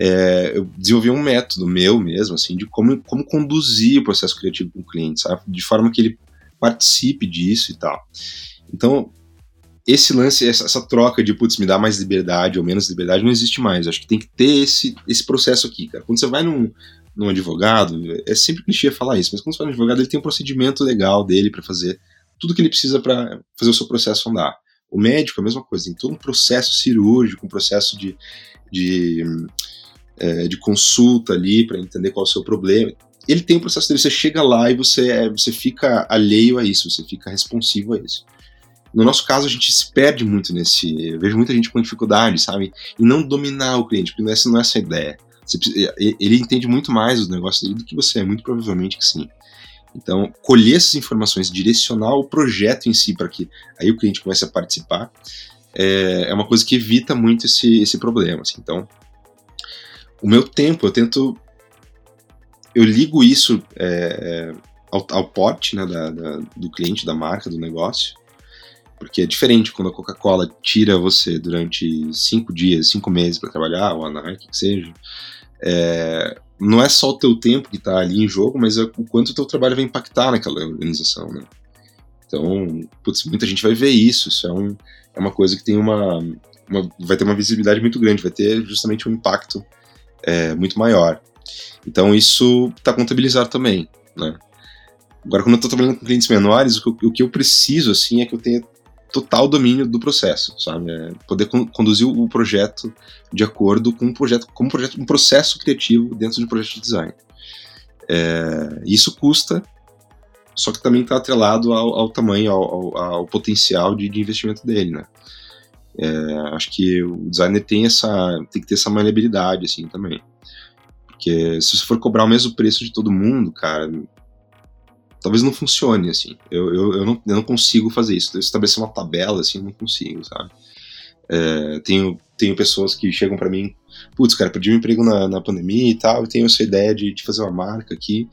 é, eu desenvolvi um método meu mesmo, assim, de como, como conduzir o processo criativo com o cliente, sabe? De forma que ele participe disso e tal. Então, esse lance, essa, essa, troca de, putz, me dá mais liberdade ou menos liberdade, não existe mais. Acho que tem que ter esse, esse processo aqui, cara. Quando você vai num, num advogado, é sempre clichê falar isso, mas quando você vai num advogado, ele tem um procedimento legal dele para fazer tudo que ele precisa para fazer o seu processo andar. O médico é a mesma coisa, tem todo um processo cirúrgico, um processo de, de, é, de consulta ali para entender qual é o seu problema ele tem o processo dele, você chega lá e você, é, você fica alheio a isso, você fica responsivo a isso. No nosso caso, a gente se perde muito nesse. Eu vejo muita gente com dificuldade, sabe? Em não dominar o cliente, porque essa não é essa ideia. ele entende muito mais os negócios dele do que você, muito provavelmente que sim. Então, colher essas informações, direcionar o projeto em si para que aí o cliente comece a participar, é, é uma coisa que evita muito esse, esse problema. Assim. Então, o meu tempo, eu tento eu ligo isso é, ao, ao porte né, da, da, do cliente, da marca, do negócio, porque é diferente quando a Coca-Cola tira você durante cinco dias, cinco meses para trabalhar, ou a Nike, que seja. É, não é só o teu tempo que está ali em jogo, mas é o quanto o teu trabalho vai impactar naquela organização, né? Então, putz, muita gente vai ver isso, isso é, um, é uma coisa que tem uma, uma, vai ter uma visibilidade muito grande, vai ter justamente um impacto é, muito maior. Então isso está contabilizado também, né? Agora, quando eu estou trabalhando com clientes menores, o que, eu, o que, eu preciso, assim, é que eu tenha total domínio do processo, sabe? É poder con conduzir o projeto de acordo com um projeto, com um projeto, um processo criativo dentro de um projeto de design. É, isso custa, só que também está atrelado ao, ao tamanho, ao, ao, ao potencial de, de, investimento dele, né? É, acho que o designer tem essa, tem que ter essa maleabilidade, assim, também. Porque se você for cobrar o mesmo preço de todo mundo, cara, talvez não funcione, assim. Eu, eu, eu, não, eu não consigo fazer isso. Estabelecer uma tabela, assim, eu não consigo, sabe? É, tenho, tenho pessoas que chegam para mim, putz, cara, perdi um emprego na, na pandemia e tal, eu tenho essa ideia de, de fazer uma marca aqui.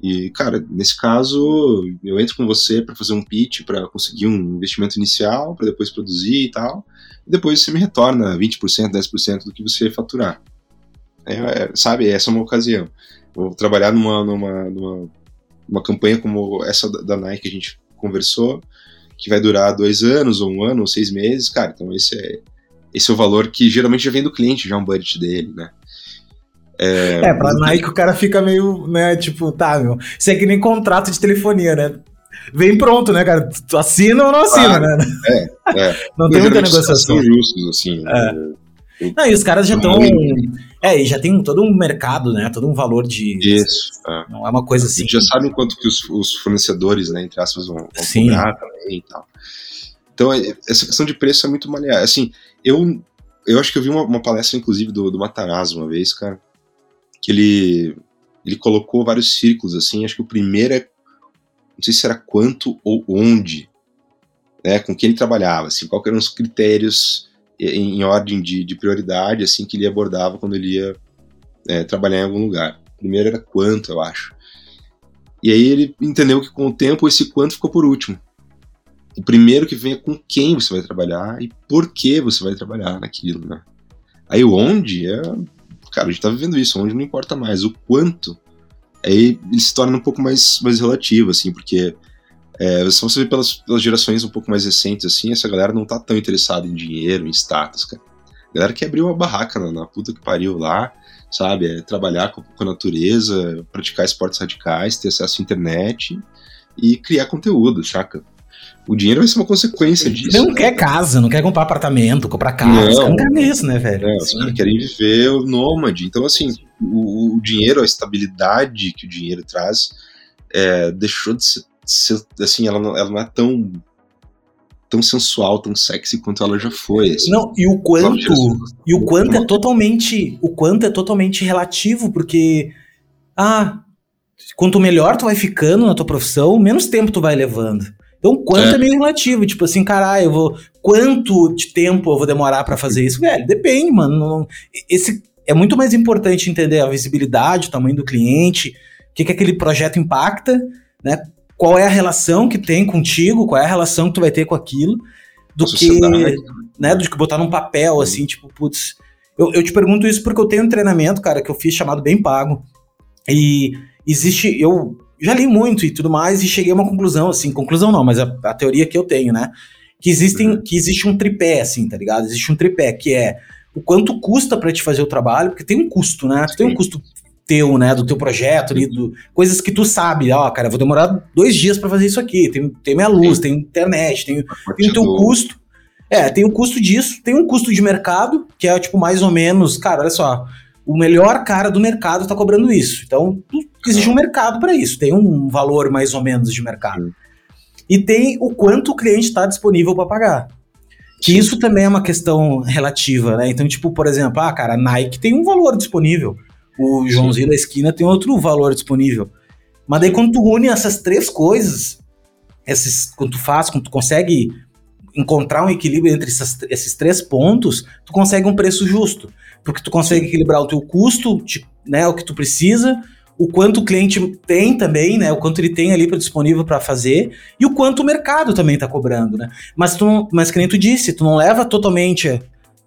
E, cara, nesse caso, eu entro com você para fazer um pitch, para conseguir um investimento inicial, para depois produzir e tal. E depois você me retorna 20%, 10% do que você faturar. É, é, sabe, essa é uma ocasião. Vou trabalhar numa, numa, numa uma campanha como essa da Nike que a gente conversou, que vai durar dois anos, ou um ano, ou seis meses, cara, então esse é, esse é o valor que geralmente já vem do cliente, já é um budget dele, né? É, é pra Nike o cara fica meio, né, tipo, tá, meu, isso é que nem contrato de telefonia, né? Vem pronto, né, cara? Tu assina ou não assina, ah, né? É, é. (laughs) não tem muita negociação. justos, assim. É. Né? Não, e os caras já estão. É, e já tem todo um mercado, né? Todo um valor de. Isso. É. Não é uma coisa assim. Já sabem quanto que os, os, fornecedores, né, entre aspas, vão, vão cobrar também e tal. Então, é, essa questão de preço é muito maleável. Assim, eu, eu acho que eu vi uma, uma palestra, inclusive, do, do Matarazzo uma vez, cara, que ele, ele colocou vários círculos, assim. Acho que o primeiro é. Não sei se era quanto ou onde, né? Com quem ele trabalhava, assim, quais eram os critérios em, em ordem de, de, prioridade, assim, que ele abordava quando ele ia é, trabalhar em algum lugar. Primeiro era quanto, eu acho. E aí ele entendeu que com o tempo esse quanto ficou por último. O primeiro que vem é com quem você vai trabalhar e por que você vai trabalhar naquilo, né? Aí o onde é. Cara, a gente tá vivendo isso, onde não importa mais. O quanto, aí ele se torna um pouco mais, mais relativo, assim, porque é, se você ver pelas, pelas gerações um pouco mais recentes, assim, essa galera não tá tão interessada em dinheiro, em status, cara. A galera quer abrir uma barraca na, na puta que pariu lá, sabe? É trabalhar com, com, a natureza, praticar esportes radicais, ter acesso à internet e criar conteúdo, saca? O dinheiro vai ser uma consequência disso. Não né? quer casa, não quer comprar apartamento, comprar casa. Não, não quer nisso, né, velho? É, os caras querem viver o nômade. Então, assim, o, o, dinheiro, a estabilidade que o dinheiro traz, é, deixou de ser assim, ela não, ela não é tão tão sensual, tão sexy quanto ela já foi. Assim. Não, e o quanto, e o quanto é totalmente, o quanto é totalmente relativo, porque ah, quanto melhor tu vai ficando na tua profissão, menos tempo tu vai levando. Então, quanto é, é meio relativo, tipo assim, caralho, eu vou quanto de tempo eu vou demorar para fazer isso? Velho, depende, mano. Não, esse é muito mais importante entender a visibilidade, o tamanho do cliente, o que, que aquele projeto impacta, né? Qual é a relação que tem contigo, qual é a relação que tu vai ter com aquilo, do que, né, do que botar num papel, assim, tipo, putz. Eu, eu te pergunto isso porque eu tenho um treinamento, cara, que eu fiz chamado Bem Pago. E existe, eu já li muito e tudo mais, e cheguei a uma conclusão, assim, conclusão não, mas a, a teoria que eu tenho, né? Que existem, uhum. que existe um tripé, assim, tá ligado? Existe um tripé, que é o quanto custa para te fazer o trabalho, porque tem um custo, né? Tem um custo teu, né, do teu projeto ali, do, coisas que tu sabe, ó, cara, vou demorar dois dias para fazer isso aqui, tem, tem minha luz, Sim. tem internet, tem, tem o teu custo. É, tem o custo disso, tem um custo de mercado, que é tipo mais ou menos, cara, olha só, o melhor cara do mercado está cobrando isso. Então, existe um mercado para isso, tem um valor mais ou menos de mercado. E tem o quanto o cliente está disponível para pagar. Que isso também é uma questão relativa, né? Então, tipo, por exemplo, ah, cara, a Nike tem um valor disponível. O Joãozinho Sim. da esquina tem outro valor disponível. Mas daí quando tu une essas três coisas, esses, quando tu faz, quando tu consegue encontrar um equilíbrio entre esses, esses três pontos, tu consegue um preço justo. Porque tu consegue equilibrar o teu custo, né, o que tu precisa, o quanto o cliente tem também, né? O quanto ele tem ali para disponível para fazer e o quanto o mercado também está cobrando, né? Mas tu mas que nem tu disse, tu não leva totalmente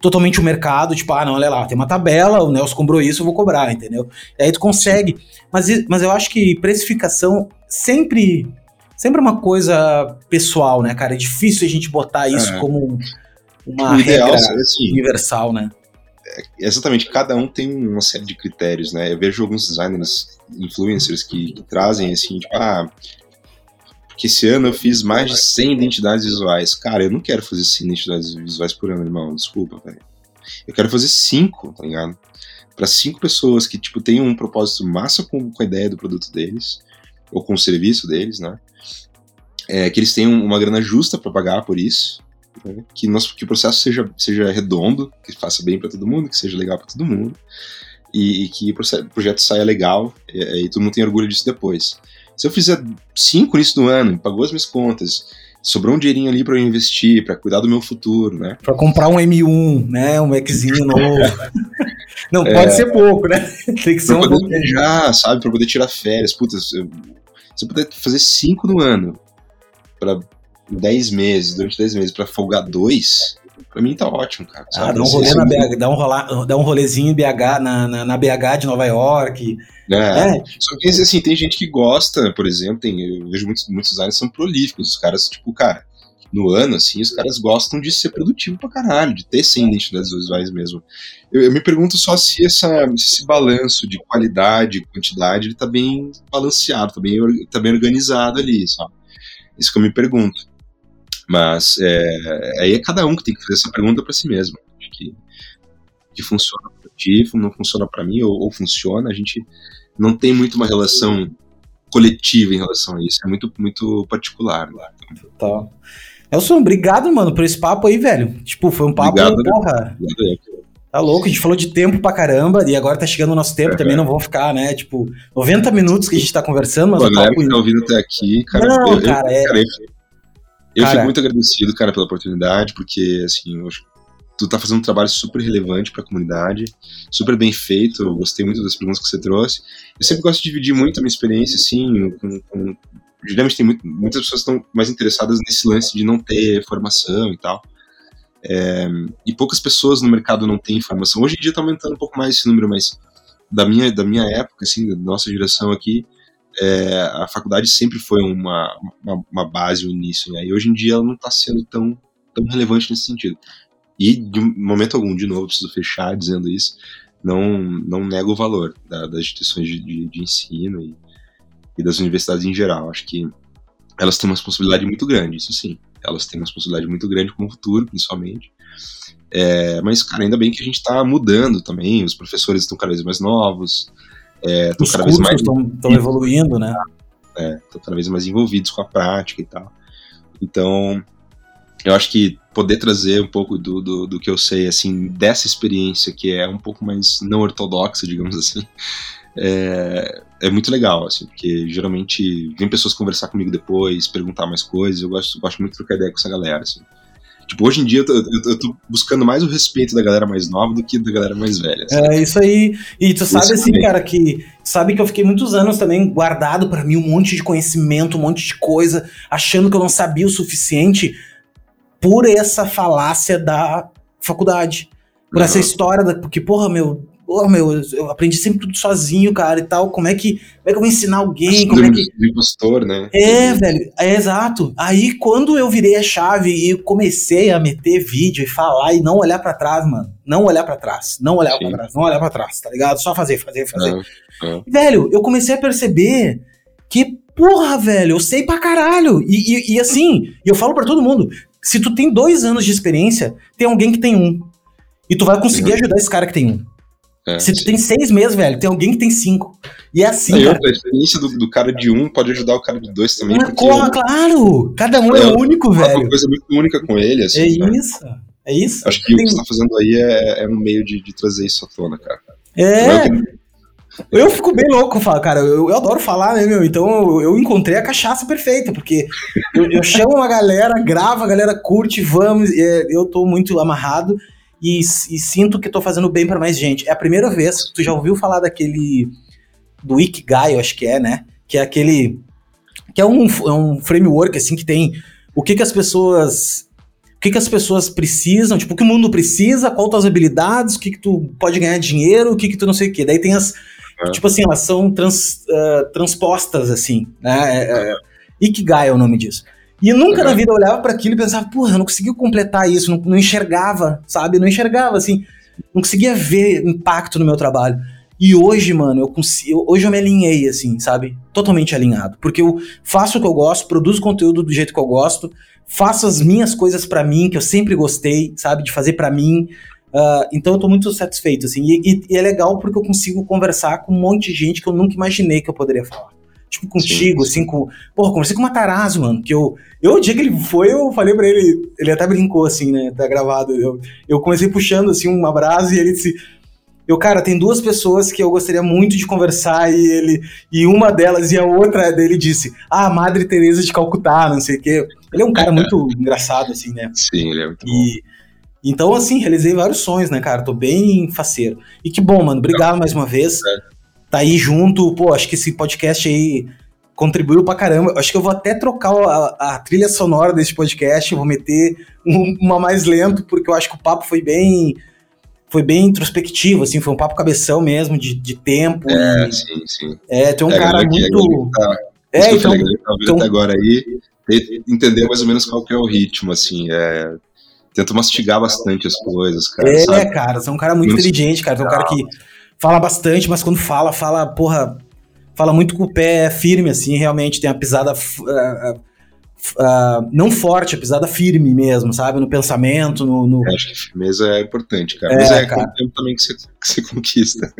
totalmente o mercado, tipo, ah, não, olha lá, tem uma tabela, o Nelson comprou isso, eu vou cobrar, entendeu? E aí tu consegue. Mas, mas eu acho que precificação sempre sempre é uma coisa pessoal, né, cara? É difícil a gente botar isso é. como uma ideal, regra assim, universal, né? É, exatamente, cada um tem uma série de critérios, né? Eu vejo alguns designers, influencers que, que trazem assim, tipo, ah, porque esse ano eu fiz mais de 100 identidades visuais. Cara, eu não quero fazer 100 identidades visuais por ano, irmão, desculpa, velho. Eu quero fazer 5, tá ligado? Para cinco pessoas que, tipo, tenham um propósito massa com, com a ideia do produto deles, ou com o serviço deles, né? É, que eles tenham uma grana justa para pagar por isso, né? que, nosso, que o processo seja, seja redondo, que faça bem para todo mundo, que seja legal para todo mundo, e, e, que o projeto saia legal e, e todo mundo tenha orgulho disso depois. Se eu fizer cinco nisso do ano, pagou as minhas contas, sobrou um dinheirinho ali para eu investir, para cuidar do meu futuro, né? Para comprar um M1, né? Um Xzinho (laughs) novo. Não é, pode ser pouco, né? (laughs) Tem que ser pra um poder viajar, sabe? Para poder tirar férias. Puta, se eu puder fazer cinco no ano, para 10 meses, durante 10 meses, para folgar dois, pra mim tá ótimo, cara. Ah, dá um rolê na BH, dá um, rola, dá um rolezinho BH, na, na, na, BH de Nova York. É. é. Só que assim, tem gente que gosta, por exemplo, tem, eu vejo muitos, muitos designers são prolíficos. Os caras, tipo, cara, no ano, assim, os caras gostam de ser produtivo pra caralho, de ter sim identidades visuais mesmo. Eu, eu me pergunto só se essa, esse balanço de qualidade e quantidade ele tá bem balanceado, tá bem, tá bem organizado ali, sabe? Isso que eu me pergunto. Mas é, aí é cada um que tem que fazer essa pergunta para si mesmo. Acho que, que funciona para ti, não funciona para mim, ou, ou, funciona, a gente não tem muito uma relação coletiva em relação a isso, é muito, muito particular. Lá. Total. Elson, obrigado, mano, por esse papo aí, velho. Tipo, foi um papo, obrigado, porra. Obrigado, Tá louco, a gente falou de tempo pra caramba e agora tá chegando o nosso tempo, é, também não vão ficar, né? Tipo, 90 minutos que a gente tá conversando, mas Pô, o papo... que tá ouvindo até aqui, cara, não, eu, cara, eu, é... cara, eu, eu cara, fico muito agradecido, cara, pela oportunidade, porque, assim, eu acho tu tá fazendo um trabalho super relevante para a comunidade, super bem feito. Eu gostei muito das perguntas que você trouxe. Eu sempre gosto de dividir muito a minha experiência, assim, com, com geralmente tem muito, muitas pessoas estão mais interessadas nesse lance de não ter formação e tal. É, e poucas pessoas no mercado não têm informação. Hoje em dia está aumentando um pouco mais esse número, mas da minha, da minha época, assim, da nossa geração aqui, é, a faculdade sempre foi uma, uma, uma base, um início, né? E hoje em dia ela não está sendo tão, tão relevante nesse sentido. E, de momento algum, de novo, preciso fechar dizendo isso, não, não nego o valor da, das instituições de, de, de ensino e, e das universidades em geral. Acho que elas têm uma responsabilidade muito grande, isso sim elas têm uma responsabilidade muito grande com o futuro, principalmente. É, mas, cara, ainda bem que a gente está mudando também, os professores estão cada vez mais novos, estão é, cada vez mais. Estão evoluindo, né? Estão é, cada vez mais envolvidos com a prática e tal. Então, eu acho que poder trazer um pouco do, do, do, que eu sei, assim, dessa experiência que é um pouco mais não ortodoxa, digamos assim, (laughs) é, é muito legal, assim, porque geralmente vem pessoas conversar comigo depois, perguntar mais coisas, eu gosto, gosto muito de trocar ideia com essa galera, assim. Tipo, hoje em dia eu tô, eu, eu tô, buscando mais o respeito da galera mais nova do que da galera mais velha. Assim. É isso aí. E tu sabe isso assim, também. cara, que sabe que eu fiquei muitos anos também guardado para mim um monte de conhecimento, um monte de coisa, achando que eu não sabia o suficiente por essa falácia da faculdade. Por uhum. essa história da. Porque, porra, meu, Pô, meu, eu aprendi sempre tudo sozinho, cara, e tal. Como é que, como é que eu vou ensinar alguém? Como é que... impostor, né? É, velho, é exato. Aí quando eu virei a chave e comecei a meter vídeo e falar e não olhar para trás, mano. Não olhar para trás, não olhar para trás, não olhar para trás, tá ligado? Só fazer, fazer, fazer. É, é. Velho, eu comecei a perceber que, porra, velho, eu sei pra caralho. E, e, e assim, eu falo para todo mundo: se tu tem dois anos de experiência, tem alguém que tem um. E tu vai conseguir uhum. ajudar esse cara que tem um. É, Se tu sim. tem seis meses, velho, tem alguém que tem cinco. E é assim. cara. a experiência do, do, cara de um pode ajudar o cara de dois também. Mas, porra, claro! Cada um é, é único, velho. É uma coisa muito única com ele, assim. É isso. É isso. Acho que tem... o que você tá fazendo aí é, é um meio de, de trazer isso à tona, cara. É. Eu fico bem louco, cara. Eu, eu adoro falar, né, meu? Então eu, eu encontrei a cachaça perfeita, porque eu, eu, chamo uma galera, gravo, a galera curte, vamos. eu tô muito amarrado e, e sinto que estou fazendo bem para mais gente. É a primeira vez, tu já ouviu falar daquele do Ikigai, eu acho que é, né? Que é aquele que é um, é um framework assim que tem o que que as pessoas o que que as pessoas precisam, tipo, o que o mundo precisa, qual tuas habilidades, o que que tu pode ganhar dinheiro, o que que tu não sei o que. Daí tem as é. tipo assim, elas são trans, uh, transpostas assim, né? É, é, Ikigai é o nome disso. E nunca uhum. na vida eu olhava para aquilo e pensava, porra, eu não conseguia completar isso, não, não enxergava, sabe? Não enxergava, assim, não conseguia ver impacto no meu trabalho. E hoje, mano, eu consigo, hoje eu me alinhei, assim, sabe? Totalmente alinhado. Porque eu faço o que eu gosto, produzo conteúdo do jeito que eu gosto, faço as minhas coisas para mim, que eu sempre gostei, sabe? De fazer para mim. Uh, então eu tô muito satisfeito, assim. E, e, e, é legal porque eu consigo conversar com um monte de gente que eu nunca imaginei que eu poderia falar tipo, contigo, sim, assim, com. Porra, conversei com o Matarazzo, mano. Que eu. Eu, o dia que ele foi, eu falei pra ele. Ele até brincou, assim, né? Tá gravado. Eu, eu comecei puxando, assim, uma brasa e ele disse. Eu, cara, tem duas pessoas que eu gostaria muito de conversar e ele. E uma delas e a outra dele disse: Ah, Madre Teresa de Calcutá, não sei o quê. Ele é um cara muito (laughs) engraçado, assim, né? Sim, ele é muito e, bom. Então, assim, realizei vários sonhos, né, cara? Tô bem faceiro. E que bom, mano. Obrigado mais uma vez. É tá aí junto. Pô, acho que esse podcast aí contribuiu pra caramba. Acho que eu vou até trocar a, a trilha sonora desse podcast, vou meter um, uma mais lento, porque eu acho que o papo foi bem foi bem introspectivo, assim, foi um papo cabeção mesmo, de, de tempo. É, e, sim, sim. É, tem um é, cara muito... Tá, é, então... Falei, tá então... até agora aí, entender mais ou menos qual que é o ritmo, assim, é... Tento mastigar bastante as coisas, cara. É, sabe? cara, você é um cara muito inteligente, cara. Você é um cara que fala bastante, mas quando fala, fala, porra, fala muito com o pé firme, assim, realmente tem a pisada. Uh, uh, não forte, a pisada firme mesmo, sabe? No pensamento, no. no... acho que firmeza é importante, cara. É, mas é cara. com o tempo também que você, que você conquista.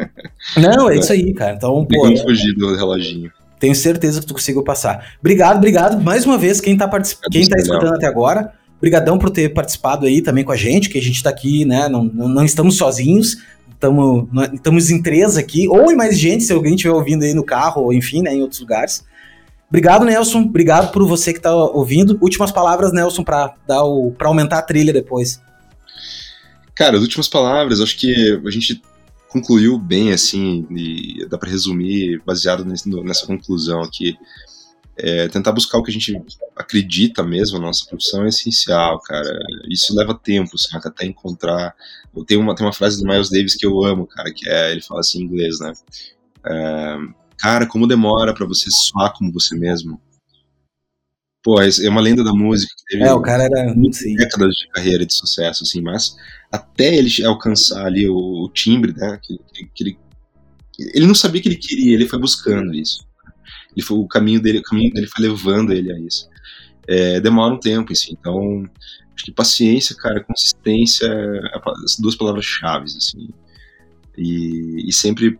Não, é isso aí, cara. Então, pô. Não fugir do reloginho. Tenho certeza que tu conseguiu passar. Obrigado, obrigado. Mais uma vez, quem tá, particip... quem tá escutando até agora. Obrigadão por ter participado aí também com a gente, que a gente tá aqui, né? Não, não, não estamos sozinhos estamos em três aqui, ou em mais gente, se alguém estiver ouvindo aí no carro, ou enfim, né, em outros lugares. Obrigado, Nelson. Obrigado por você que está ouvindo. Últimas palavras, Nelson, para aumentar a trilha depois. Cara, as últimas palavras, acho que a gente concluiu bem, assim, e dá para resumir baseado nesse, nessa conclusão aqui é, tentar buscar o que a gente acredita mesmo, a nossa profissão é essencial, cara. Isso leva tempo, saca? Até encontrar. Tem uma, tem uma frase do Miles Davis que eu amo, cara, que é, ele fala assim em inglês, né? É, cara, como demora para você soar como você mesmo. Pô, é, é uma lenda da música. Teve é, o cara era. Sim. décadas de carreira de sucesso, assim, mas até ele alcançar ali o, o timbre, né? Que, que, que ele, ele não sabia que ele queria, ele foi buscando isso. Ele foi, o caminho dele, o caminho dele foi levando ele a isso. É, demora um tempo, assim. Então, acho que paciência, cara, consistência, as duas palavras-chave, assim. E, e, sempre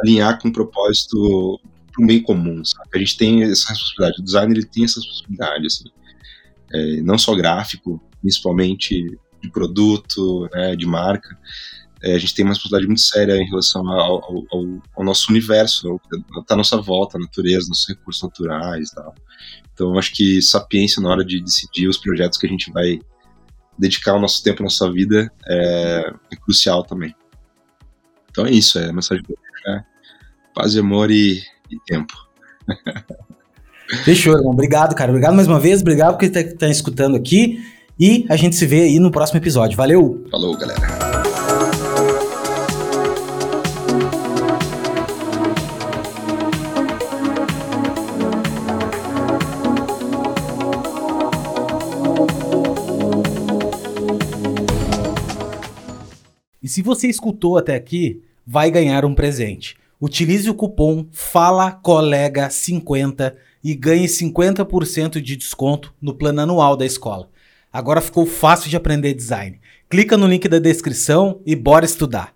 alinhar com um propósito um bem comum, sabe? A gente tem essa responsabilidade. O designer ele tem essa responsabilidade, assim. É, não só gráfico, principalmente de produto, né, de marca, é, a gente tem uma responsabilidade muito séria em relação ao, ao, ao nosso universo, ao que está à nossa volta, a natureza, nossos recursos naturais e tal. Então, eu acho que sapiência na hora de decidir os projetos que a gente vai dedicar o nosso tempo, a nossa vida, é, é crucial também. Então é isso, é a mensagem de é paz e amor e, e tempo. (laughs) Fechou, irmão. Obrigado, cara. Obrigado mais uma vez. Obrigado por estar tá, tá escutando aqui. E a gente se vê aí no próximo episódio. Valeu! Falou, galera. E se você escutou até aqui, vai ganhar um presente. Utilize o cupom FALACOLEGA50 e ganhe 50% de desconto no plano anual da escola. Agora ficou fácil de aprender design. Clica no link da descrição e bora estudar.